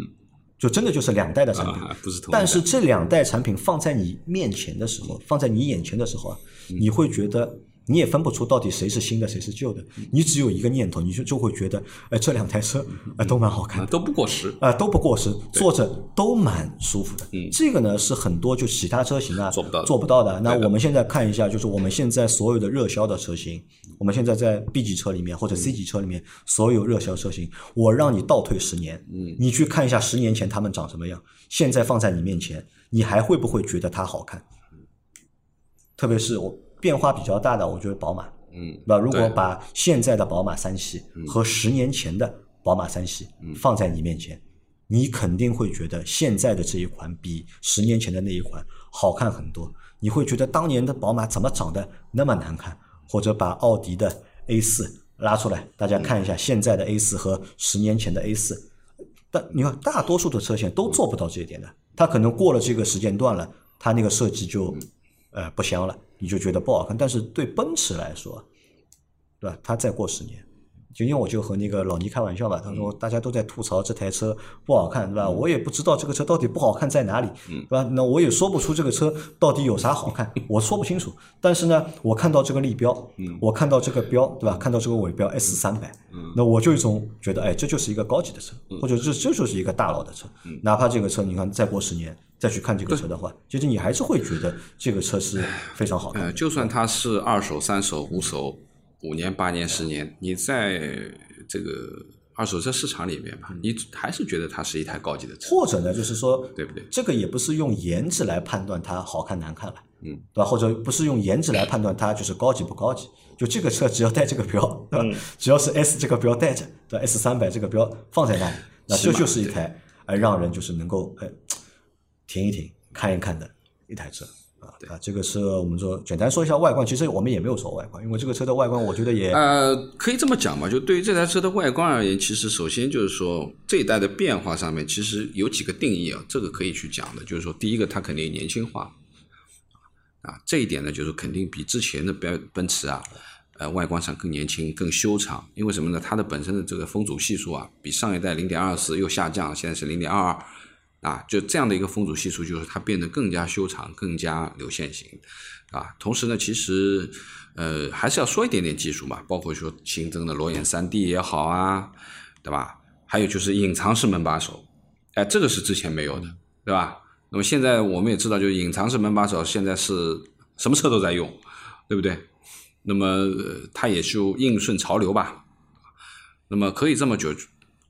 就真的就是两代的产品。啊，不是同但是这两代产品放在你面前的时候，放在你眼前的时候啊，你会觉得你也分不出到底谁是新的谁是旧的，你只有一个念头，你就就会觉得，哎，这两台车哎都蛮好看的。啊都不过时，啊、都不过时，坐着都蛮舒服的。嗯这个呢是很多就其他车型啊做不到的做不到的。那我们现在看一下，就是我们现在所有的热销的车型，我们现在在 B 级车里面或者 C 级车里面所有热销车型，我让你倒退十年，嗯你去看一下十年前他们长什么样，现在放在你面前，你还会不会觉得它好看？特别是我变化比较大的，我觉得宝马，嗯对吧？如果把现在的宝马三系和十年前的宝马三系放在你面前，你肯定会觉得现在的这一款比十年前的那一款好看很多。你会觉得当年的宝马怎么长得那么难看？或者把奥迪的 A 四拉出来，大家看一下现在的 A 四和十年前的 A 四。但你看，大多数的车型都做不到这一点的。它可能过了这个时间段了，它那个设计就呃不香了，你就觉得不好看。但是对奔驰来说，对吧？它再过十年。就因为我就和那个老倪开玩笑吧，他说大家都在吐槽这台车不好看，对吧？我也不知道这个车到底不好看在哪里，对吧？那我也说不出这个车到底有啥好看，我说不清楚。但是呢，我看到这个立标，我看到这个标，对吧？看到这个尾标 S 三百，那我就一种觉得，哎，这就是一个高级的车，或者这这就是一个大佬的车。哪怕这个车，你看再过十年再去看这个车的话，其实你还是会觉得这个车是非常好看呃，的。就算它是二手、三手、五手，五年、八年、十年，你在这个二手车市场里面吧，你还是觉得它是一台高级的车，或者呢，就是说，对不对？这个也不是用颜值来判断它好看难看了，嗯，对吧？或者不是用颜值来判断它就是高级不高级，就这个车只要带这个标，对吧？只要是 S 这个标带着，对吧？S 三百这个标放在那里，那这就是一台呃让人就是能够呃停一停、看一看的一台车。啊啊，这个车我们说简单说一下外观，其实我们也没有说外观，因为这个车的外观我觉得也呃，可以这么讲吧，就对于这台车的外观而言，其实首先就是说这一代的变化上面，其实有几个定义啊，这个可以去讲的，就是说第一个它肯定年轻化，啊，这一点呢，就是肯定比之前的奔奔驰啊，呃，外观上更年轻、更修长。因为什么呢？它的本身的这个风阻系数啊，比上一代零点二四又下降，现在是零点二二，啊，就这样的一个风阻系数，就是它变得更加修长、更加流线型，啊。同时呢，其实呃还是要说一点点技术嘛，包括说新增的裸眼三 D 也好啊，对吧？还有就是隐藏式门把手，哎，这个是之前没有的，对吧？那么现在我们也知道，就是隐藏式门把手现在是什么车都在用，对不对？那么、它也就应顺潮流吧。那么可以这么就，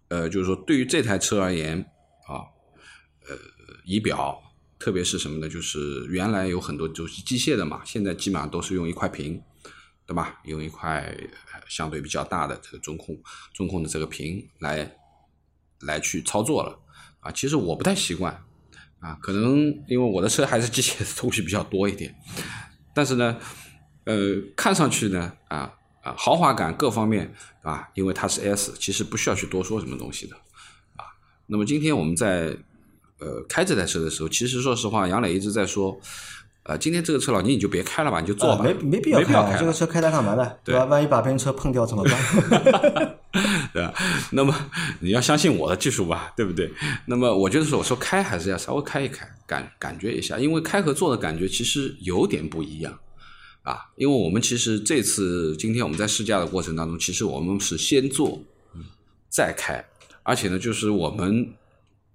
呃，就是说对于这台车而言，呃，仪表，特别是什么呢？就是原来有很多就是机械的嘛，现在基本上都是用一块屏，对吧？用一块相对比较大的这个中控中控的这个屏来来去操作了啊。其实我不太习惯啊，可能因为我的车还是机械的东西比较多一点，但是呢，呃，看上去呢啊啊豪华感各方面啊，因为它是 S，其实不需要去多说什么东西的啊。那么今天我们在呃开这台车的时候，其实说实话，杨磊一直在说。呃，今天这个车老倪你就别开了吧，你就坐吧，啊没没必要开啊，没必要开这个车开它干嘛呢？对吧？万一把别人车碰掉怎么办？对吧？那么你要相信我的技术吧，对不对？那么我觉得说，我说开还是要稍微开一开，感感觉一下，因为开和坐的感觉其实有点不一样啊。因为我们其实这次今天我们在试驾的过程当中，其实我们是先坐，再开，而且呢，就是我们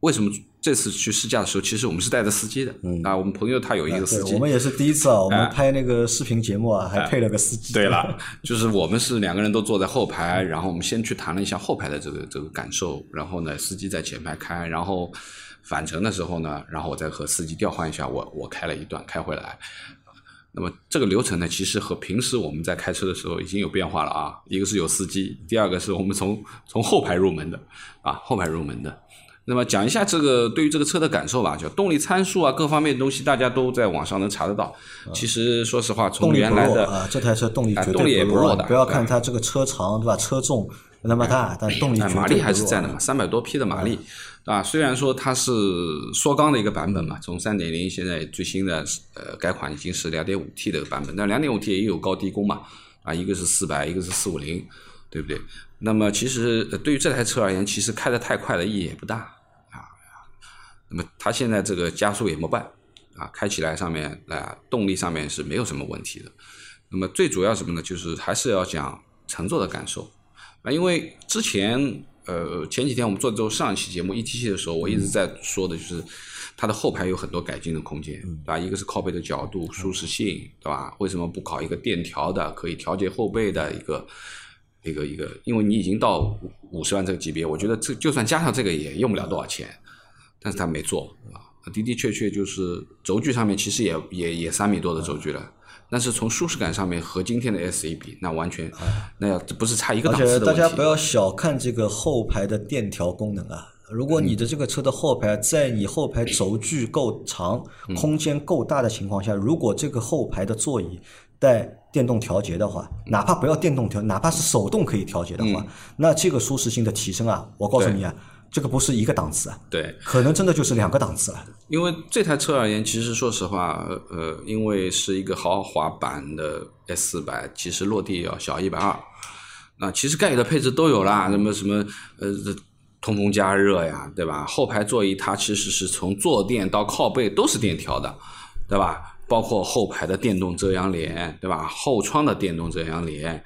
为什么这次去试驾的时候，其实我们是带着司机的、嗯啊。我们朋友他有一个司机，对我们也是第一次啊，我们哎拍那个视频节目啊，还配了个司机。对了，就是我们是两个人都坐在后排，然后我们先去谈了一下后排的这个这个感受，然后呢，司机在前排开，然后返程的时候呢，然后我再和司机调换一下，我我开了一段开回来。那么这个流程呢，其实和平时我们在开车的时候已经有变化了啊。一个是有司机，第二个是我们从从后排入门的啊，后排入门的。那么讲一下这个对于这个车的感受吧，就动力参数啊，各方面的东西大家都在网上能查得到。其实说实话，从原来的这台车动力绝啊动力也对弱啊。不弱的不要看它这个车长对吧？车重那么大，但动力马力还是在的嘛，三百多匹的马力，啊，虽然说它是缩缸的一个版本嘛，从三点零现在最新的呃改款已经是两点五 T 的版本，但两点五 T 也有高低功嘛，啊，一个是四百，一个是四五零，对不对？那么其实呃对于这台车而言，其实开得太快的意义也不大啊。那么它现在这个加速也没办啊，开起来上面啊、动力上面是没有什么问题的。那么最主要什么呢？就是还是要讲乘坐的感受啊，因为之前呃前几天我们做这上一期节目 ETC 的时候，我一直在说的就是它的后排有很多改进的空间，对吧？一个是靠背的角度、舒适性，对吧？为什么不搞一个电调的，可以调节后背的一个一个一个？因为你已经到五五十万这个级别，我觉得这就算加上这个也用不了多少钱，但是他没做啊。的的确确就是轴距上面其实也也也三米多的轴距了，但是从舒适感上面和今天的 S 一比，那完全那要不是差一个而档次且大的问题。家不要小看这个后排的电调功能啊！如果你的这个车的后排在你后排轴距够长、嗯空间够大的情况下，如果这个后排的座椅带电动调节的话，哪怕不要电动调，哪怕是手动可以调节的话，嗯那这个舒适性的提升啊，我告诉你啊，这个不是一个档次啊，对，可能真的就是两个档次了。因为这台车而言，其实说实话，呃，因为是一个豪华版的 S 四百，其实落地要小一百二。那其实该有的配置都有啦，什么什么呃，通风加热呀，对吧？后排座椅它其实是从坐垫到靠背都是电调的，对吧？包括后排的电动遮阳帘，对吧？后窗的电动遮阳帘，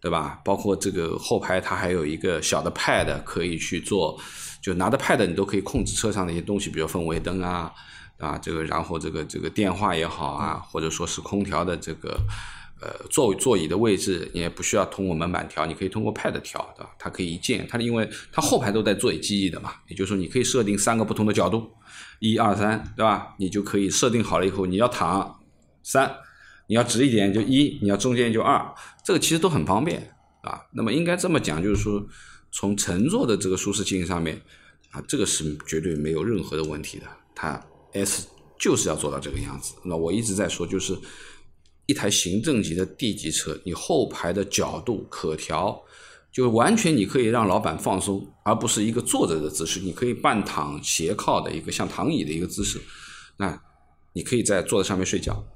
对吧？包括这个后排它还有一个小的 pad 可以去做。就拿着 pad，你都可以控制车上的一些东西，比如氛围灯啊，啊，这个然后这个这个电话也好啊，或者说是空调的这个呃座座椅的位置，你也不需要通过门板调，你可以通过 pad 调，对吧？它可以一键，它因为它后排都带座椅记忆的嘛，也就是说你可以设定三个不同的角度，一二三，对吧？你就可以设定好了以后，你要躺三，你要直一点就一，你要中间就二，这个其实都很方便啊。那么应该这么讲，就是说。从乘坐的这个舒适性上面，啊，这个是绝对没有任何的问题的。它 S 就是要做到这个样子。那我一直在说，就是一台行政级的 D 级车，你后排的角度可调，就完全你可以让老板放松，而不是一个坐着的姿势。你可以半躺斜靠的一个像躺椅的一个姿势。那你可以在坐在上面睡觉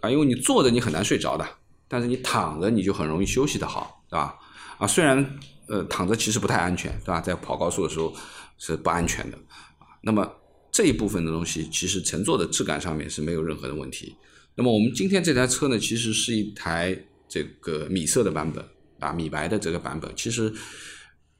啊，因为你坐着你很难睡着的，但是你躺着你就很容易休息的好，对吧？啊，虽然。呃，躺着其实不太安全，对吧？在跑高速的时候是不安全的。那么这一部分的东西，其实乘坐的质感上面是没有任何的问题。那么我们今天这台车呢，其实是一台这个米色的版本啊，米白的这个版本，其实。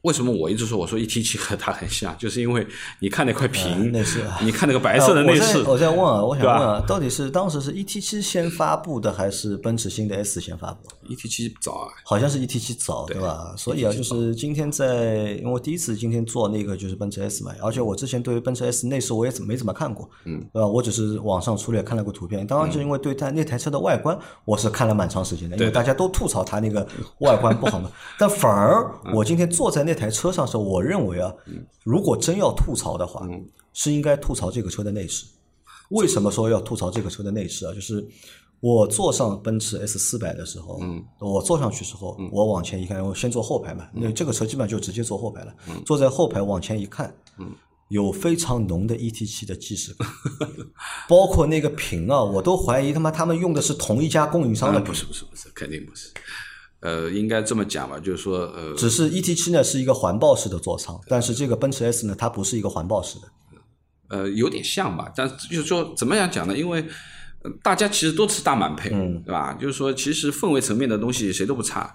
为什么我一直说我说 E T 七和它很像，就是因为你看那块屏，内饰，你看那个白色的内饰。我在问啊，我想问啊，到底是当时是 E T 七先发布的，还是奔驰新的 S 先发布？E T 七早啊，好像是 E T 七早，对吧？所以啊，就是今天在，因为我第一次今天做那个就是奔驰 S 嘛，而且我之前对于奔驰 S 内饰我也怎没怎么看过，嗯，对吧？我只是网上粗略看了个图片，当然就因为对它那台车的外观，我是看了蛮长时间的，因为大家都吐槽它那个外观不好嘛，但反而我今天坐在那台车上时候。我认为啊，如果真要吐槽的话，是应该吐槽这个车的内饰。为什么说要吐槽这个车的内饰啊？就是我坐上奔驰 S 四百的时候，我坐上去时候，我往前一看，我先坐后排嘛，因为这个车基本上就直接坐后排了。坐在后排往前一看，有非常浓的 E T 七的既视感，包括那个屏啊，我都怀疑他妈他们用的是同一家供应商的。不是不是不是，肯定不是。呃，应该这么讲吧，就是说，呃，只是 E T 七呢是一个环抱式的座舱，但是这个奔驰 S 呢，它不是一个环抱式的，呃，有点像吧，但就是说怎么样讲呢？因为大家其实都是大满配，嗯，对吧？就是说，其实氛围层面的东西谁都不差，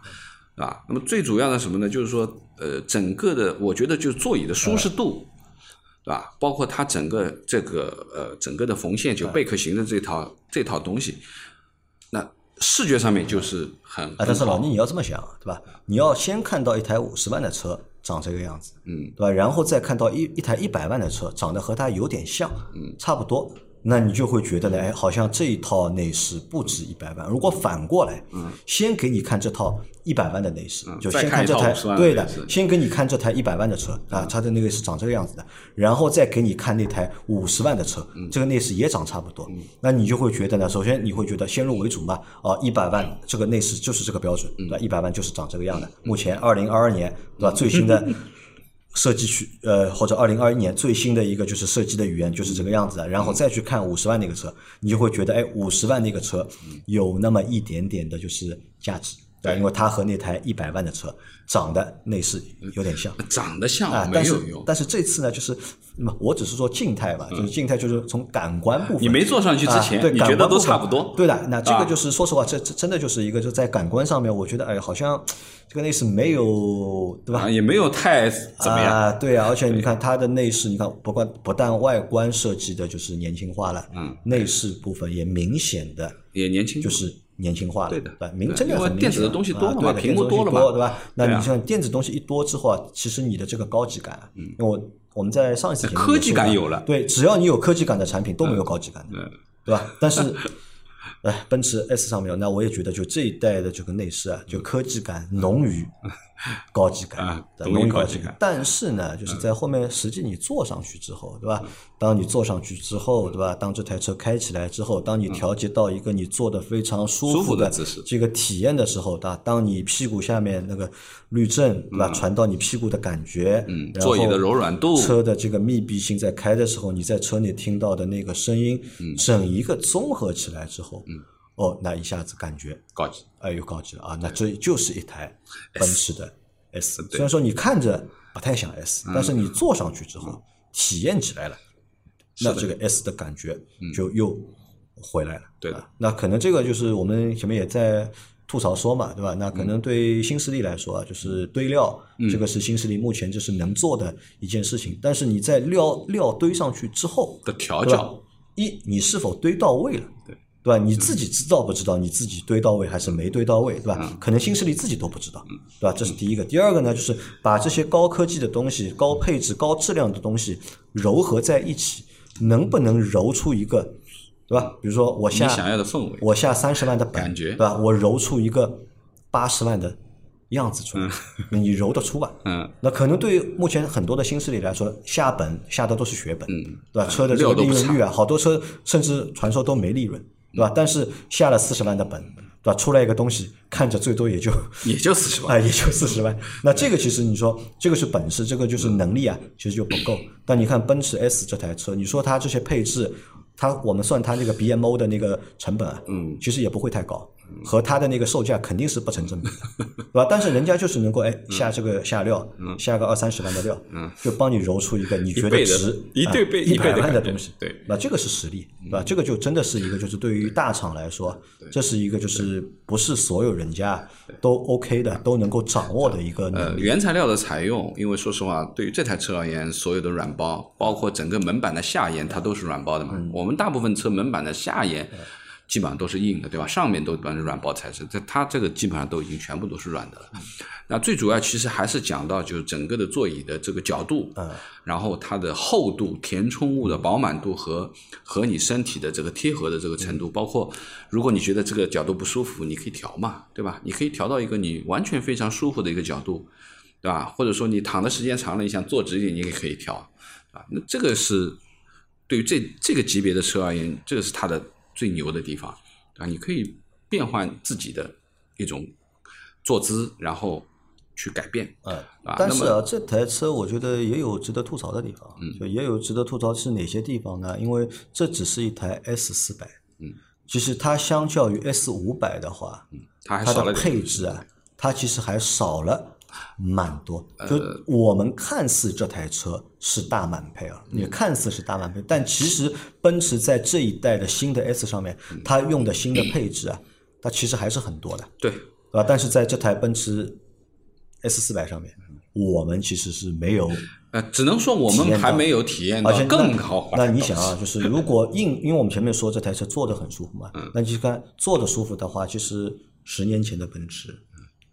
对吧？那么最主要的什么呢？就是说，呃，整个的，我觉得就是座椅的舒适度，对吧？包括它整个这个呃，整个的缝线就贝壳型的这套这套东西。那视觉上面就是很啊，但是老倪你要这么想，对吧？你要先看到一台五十万的车长这个样子，嗯，对吧？然后再看到一一台一百万的车长得和它有点像，嗯，差不多。那你就会觉得呢，哎，好像这一套内饰不值一百万。如果反过来，嗯，先给你看这套一百万的内饰，就先看这台对的，先给你看这台一百万的车啊，它的那个是长这个样子的，然后再给你看那台五十万的车，这个内饰也长差不多。那你就会觉得呢，首先你会觉得先入为主嘛，啊，一百万这个内饰就是这个标准，对吧？一百万就是长这个样的。目前二零二二年，对吧？最新的。设计去呃，或者二零二一年最新的一个就是设计的语言就是这个样子，然后再去看五十万那个车，你就会觉得哎，五十万那个车有那么一点点的就是价值，对，因为它和那台一百万的车长得内饰有点像，长得像啊，但是但是这次呢，就是那么我只是说静态吧，就是静态就是从感官部分，你没坐上去之前，对，你觉得都差不多，对的，那这个就是说实话，这这真的就是一个就在感官上面，我觉得哎，好像。这个内饰没有，对吧？也没有太怎么样。啊，对啊，而且你看它的内饰，你看不光不但外观设计的就是年轻化了，嗯，内饰部分也明显的也年轻，就是年轻化了。对的，对，明真的很明显。电子的东西多了嘛，屏幕多了嘛，对吧？那你像电子东西一多之后啊，其实你的这个高级感，嗯，因为我我们在上一次科技感有了，对，只要你有科技感的产品都没有高级感的，对吧？但是。哎，奔驰 S 上面，那我也觉得就这一代的这个内饰啊，就科技感浓于 高级感容易高级感。但是呢，就是在后面实际你坐上去之后，对吧？当你坐上去之后，对吧？当这台车开起来之后，当你调节到一个你坐的非常舒舒服服的的姿势这个体验的时候，对吧？当你屁股下面那个滤震，对吧？传到你屁股的感觉，嗯座椅的柔软度车的这个密闭性，在开的时候，你在车内听到的那个声音，嗯整一个综合起来之后，哦，那一下子感觉高级。哎，又高级了啊！那这就是一台奔驰的 S。虽然说你看着不太像 S，但是你坐上去之后，体验起来了，那这个 S 的感觉就又回来了。对的啊那可能这个就是我们前面也在吐槽说嘛，对吧？那可能对新势力来说啊，就是堆料，这个是新势力目前就是能做的一件事情。但是你在料料堆上去之后的调教，一你是否堆到位了？对对吧？你自己知道不知道你自己堆到位还是没堆到位，对吧？可能新势力自己都不知道，对吧？这是第一个。第二个呢，就是把这些高科技的东西、高配置、高质量的东西糅合在一起，能不能揉出一个，对吧？比如说我下你想要的氛围我下三十万的本，感觉对吧？我揉出一个八十万的样子出来，那你揉得出吧？嗯，那可能对于目前很多的新势力来说，下本下的都是血本，嗯对吧？车的这个利润率啊，好多车甚至传说都没利润，对吧？但是下了四十万的本，对吧？出来一个东西，看着最多也就 也就四十啊，万。也就四十万。那这个其实你说这个是本事，这个就是能力啊，其实就不够。但你看奔驰 S 这台车，你说它这些配置，它我们算它那个 BMO 的那个成本啊，嗯，其实也不会太高，和它的那个售价肯定是不成正比的，对吧？但是人家就是能够哎下这个下料，下个二三十万的料，嗯。就帮你揉出一个你觉得值一对倍一百万的东西，对。那这个是实力，对吧？这个就真的是一个，就是对于大厂来说，这是一个就是不是所有人家都 OK 的，都能够掌握的一个。原材料的采用，因为说实话，对于这台车而言，所有的软包，包括整个门板的下沿，它都是软包的嘛。我们大部分车门板的下沿基本上都是硬的，对吧？上面都本是软包材质，这它这个基本上都已经全部都是软的了。那最主要其实还是讲到就是整个的座椅的这个角度，嗯然后它的厚度、填充物的饱满度和和你身体的这个贴合的这个程度，包括如果你觉得这个角度不舒服，你可以调嘛，对吧？你可以调到一个你完全非常舒服的一个角度，对吧？或者说你躺的时间长了，你想坐直一点，你也可以调，啊，那这个是对于这这个级别的车而言，这个是它的最牛的地方啊！你可以变换自己的一种坐姿，然后去改变。嗯啊，但是啊，这台车我觉得也有值得吐槽的地方，嗯就也有值得吐槽是哪些地方呢？因为这只是一台 S 四百，嗯，其实它相较于 S 五百的话，它还它的少了配置啊，它其实还少了蛮多。呃就我们看似这台车是大满配啊，嗯你看似是大满配，但其实奔驰在这一代的新的 S 上面，嗯它用的新的配置啊，它其实还是很多的。对对吧？但是在这台奔驰 S 四百上面，我们其实是没有，呃，只能说我们还没有体验到而且更豪华。那你想啊，就是如果硬，因为我们前面说这台车坐的很舒服嘛，嗯那你看坐的舒服的话，其实十年前的奔驰，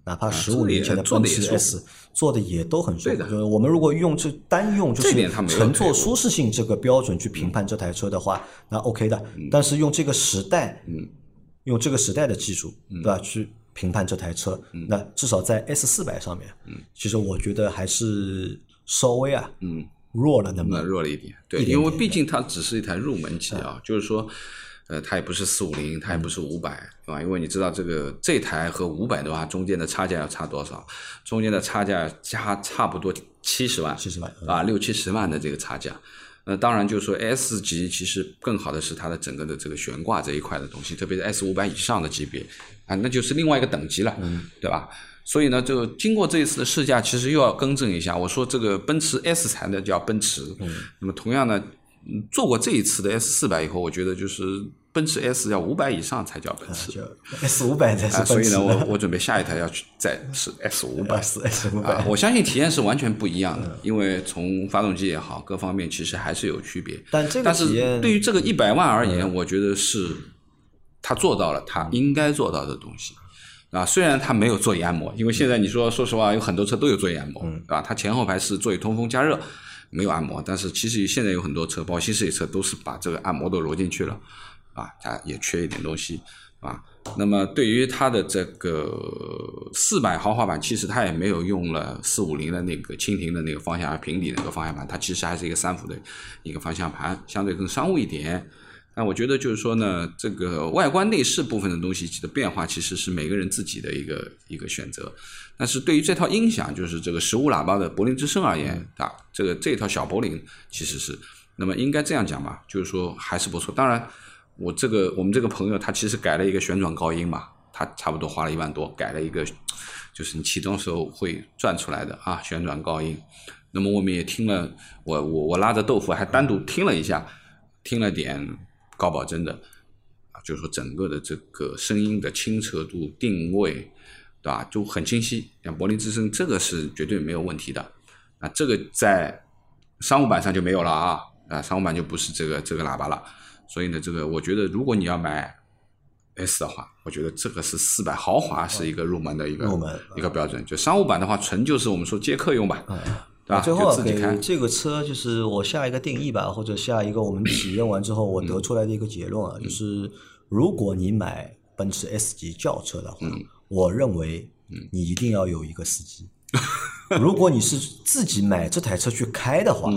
哪怕十五年前的奔驰 S 做的也都很舒服。对的。就是我们如果用这单用就是乘坐舒适性这个标准去评判这台车的话，那 OK 的。但是用这个时代，嗯。用这个时代的技术，对吧？去评判这台车，嗯。那至少在 S 四百上面，其实我觉得还是稍微啊，嗯，弱了那么弱了一点，对，因为毕竟它只是一台入门级啊，就是说，呃，它也不是四五零，它也不是五百，对吧？因为你知道这个这台和五百的话，中间的差价要差多少？中间的差价加差不多七十万，70万啊，六七十万的这个差价。那当然，就是说 S 级其实更好的是它的整个的这个悬挂这一块的东西，特别是 S 五百以上的级别啊，那就是另外一个等级了，对吧？所以呢，就经过这一次的试驾，其实又要更正一下。我说这个奔驰 S 才呢叫奔驰，那么同样呢，嗯做过这一次的 S 四百以后，我觉得就是奔驰 S 要五百以上才叫奔驰。就 S 五百才是啊，所以呢，我我准备下一台要去再 是 S 五百 S 五啊百，，我相信体验是完全不一样的，因为从发动机也好，各方面其实还是有区别。但这个但是对于这个一百万而言，我觉得是他做到了他应该做到的东西。啊，虽然它没有座椅按摩，因为现在你说，说实话，有很多车都有座椅按摩，对吧？它前后排是座椅通风加热，没有按摩，但是其实现在有很多车，包括新势力车，都是把这个按摩都揉进去了，啊，它也缺一点东西啊。那么对于它的这个四百豪华版，其实它也没有用了四五零的那个蜻蜓的那个方向平底那个方向盘，它其实还是一个三幅的一个方向盘，相对更商务一点。那我觉得就是说呢，这个外观内饰部分的东西的变化，其实是每个人自己的一个一个选择。但是对于这套音响，就是这个十五喇叭的柏林之声而言，啊，这个这套小柏林其实是，那么应该这样讲吧，就是说还是不错。当然，我这个我们这个朋友他其实改了一个旋转高音嘛，他差不多花了一万多改了一个，就是你启动时候会转出来的啊旋转高音。那么我们也听了，我我我拉着豆腐还单独听了一下，听了点。高保真的啊，就是说整个的这个声音的清澈度、定位，对吧？就很清晰。像柏林之声，这个是绝对没有问题的。啊，这个在商务版上就没有了啊，啊，商务版就不是这个这个喇叭了。所以呢，这个我觉得，如果你要买 S 的话，我觉得这个是四百豪华是一个入门的一个入门一个标准。就商务版的话，纯就是我们说接客用吧。啊，最后给这个车就是我下一个定义吧，或者下一个我们体验完之后我得出来的一个结论啊，就是如果你买奔驰 S 级轿车的话，我认为你一定要有一个司机。如果你是自己买这台车去开的话，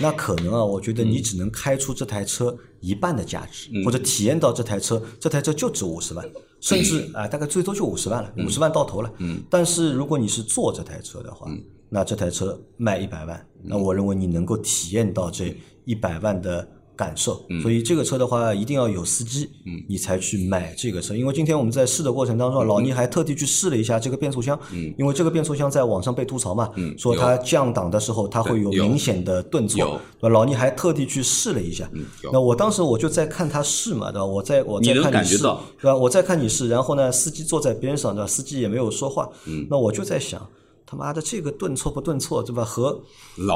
那可能啊，我觉得你只能开出这台车一半的价值，或者体验到这台车，这台车就值五十万，甚至啊，大概最多就五十万了，五十万到头了。但是如果你是坐这台车的话，那这台车卖一百万，那我认为你能够体验到这一百万的感受。所以这个车的话，一定要有司机，你才去买这个车。因为今天我们在试的过程当中，老倪还特地去试了一下这个变速箱，因为这个变速箱在网上被吐槽嘛，说它降档的时候它会有明显的顿挫。老倪还特地去试了一下。那我当时我就在看他试嘛，对吧？我在我在看你试，对吧？我在看你试，然后呢，司机坐在边上，对吧？司机也没有说话。那我就在想。他妈的，这个顿挫不顿挫，对吧？和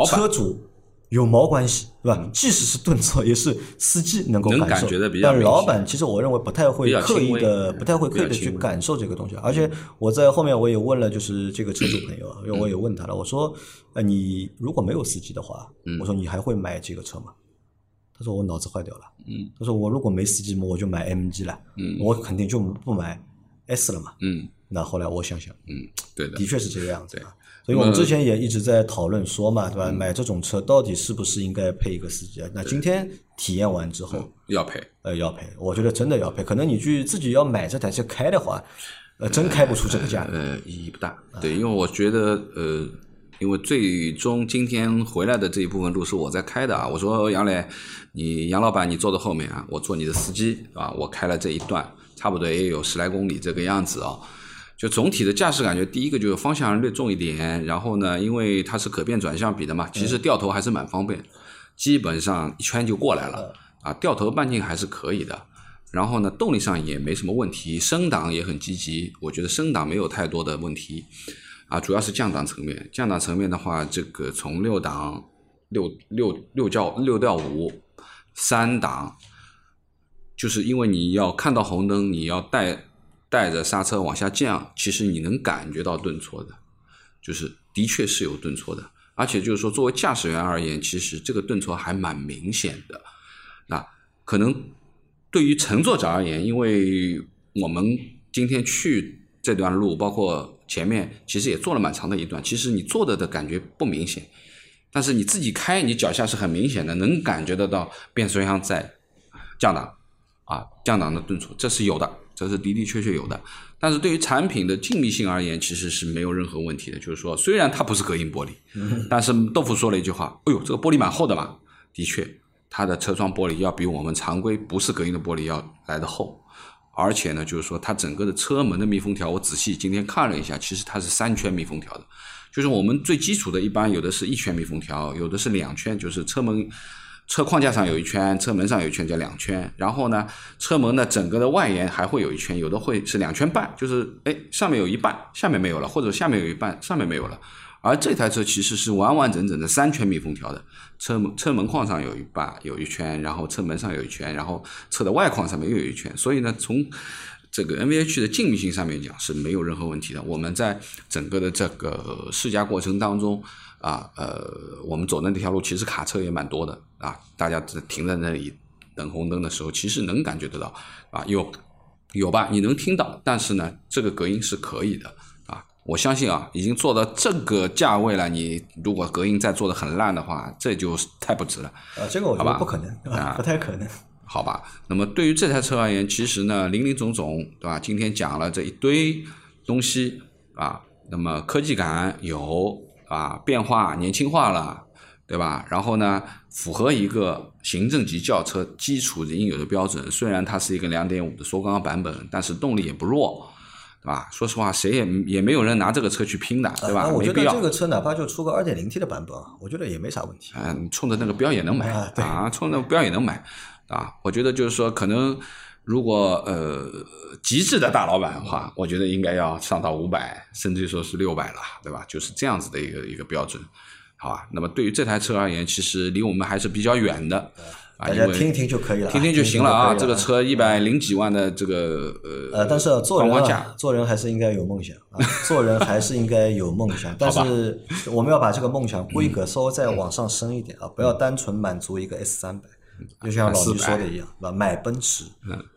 车主有毛关系，对吧？即使是顿挫，也是司机能够感受。但老板其实我认为不太会刻意的，不太会刻意的去感受这个东西。而且我在后面我也问了，就是这个车主朋友，因为我也问他了，我说：“呃，你如果没有司机的话，我说你还会买这个车吗？”他说：“我脑子坏掉了。”嗯，他说：“我如果没司机嘛，我就买 MG 了。嗯，我肯定就不买 S 了嘛。”嗯。那后来我想想，嗯，对的，的确是这个样子。所以我们之前也一直在讨论说嘛，对吧？买这种车到底是不是应该配一个司机啊？那今天体验完之后，要配，呃，要配。我觉得真的要配。可能你去自己要买这台车开的话，呃，真开不出这个价。呃，意义不大。对，因为我觉得，呃，因为最终今天回来的这一部分路是我在开的啊。我说杨磊，你杨老板你坐在后面啊，我做你的司机啊。我开了这一段，差不多也有十来公里这个样子啊。就总体的驾驶感觉，第一个就是方向略重一点，然后呢，因为它是可变转向比的嘛，其实掉头还是蛮方便，基本上一圈就过来了啊，掉头半径还是可以的。然后呢，动力上也没什么问题，升档也很积极，我觉得升档没有太多的问题啊，主要是降档层面，降档层面的话，这个从六档六六六叫六调五三档，就是因为你要看到红灯，你要带。带着刹车往下降，其实你能感觉到顿挫的，就是的确是有顿挫的，而且就是说作为驾驶员而言，其实这个顿挫还蛮明显的。那可能对于乘坐者而言，因为我们今天去这段路，包括前面其实也坐了蛮长的一段，其实你坐的的感觉不明显，但是你自己开，你脚下是很明显的，能感觉得到变速箱在降档啊，降档的顿挫，这是有的。这是的的确确有的，但是对于产品的静谧性而言，其实是没有任何问题的。就是说，虽然它不是隔音玻璃，但是豆腐说了一句话：“哎呦，这个玻璃蛮厚的嘛。”的确，它的车窗玻璃要比我们常规不是隔音的玻璃要来的厚，而且呢，就是说它整个的车门的密封条，我仔细今天看了一下，其实它是三圈密封条的。就是我们最基础的一般有的是一圈密封条，有的是两圈，就是车门。车框架上有一圈，车门上有一圈，叫两圈。然后呢，车门的整个的外沿还会有一圈，有的会是两圈半，就是哎上面有一半，下面没有了，或者下面有一半，上面没有了。而这台车其实是完完整整的三圈密封条的，车门车门框上有一半有一圈，然后车门上有一圈，然后车的外框上面又有一圈。所以呢，从这个 NVH 的静谧性上面讲是没有任何问题的。我们在整个的这个试驾过程当中。啊，呃，我们走的那条路其实卡车也蛮多的啊，大家停在那里等红灯的时候，其实能感觉得到啊，有有吧？你能听到，但是呢，这个隔音是可以的啊。我相信啊，已经做到这个价位了，你如果隔音再做的很烂的话，这就太不值了。啊，这个我觉得不可能，啊 不太可能。好吧，那么对于这台车而言，其实呢，林林总总，对吧？今天讲了这一堆东西啊，那么科技感有啊，变化年轻化了，对吧？然后呢，符合一个行政级轿车基础的应有的标准。虽然它是一个2.5的缩缸版本，但是动力也不弱，对吧？说实话，谁也也没有人拿这个车去拼的，对吧？啊那我。觉得这个车哪怕就出个 2.0T 的版本啊，我觉得也没啥问题。嗯，冲着那个标也能买啊对啊，冲着那个标也能买啊。我觉得就是说，可能如果呃极致的大老板的话，我觉得应该要上到五百，甚至于说是六百了，对吧？就是这样子的一个一个标准，好吧？那么对于这台车而言，其实离我们还是比较远的啊，因为大家听一听就可以了啊，听听就行了啊。这个车一百零几万的这个呃呃，但是做人啊做人还是应该有梦想啊，做人还是应该有梦想，但是我们要把这个梦想规格稍微再往上升一点啊，不要单纯满足一个 S 三百，就像老倪说的一样，对吧？买奔驰，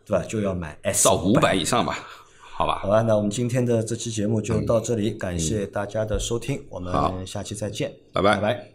对吧？就要买 S 到五百以上吧，好吧好？吧，那我们今天的这期节目就到这里，感谢大家的收听，我们下期再见，拜拜。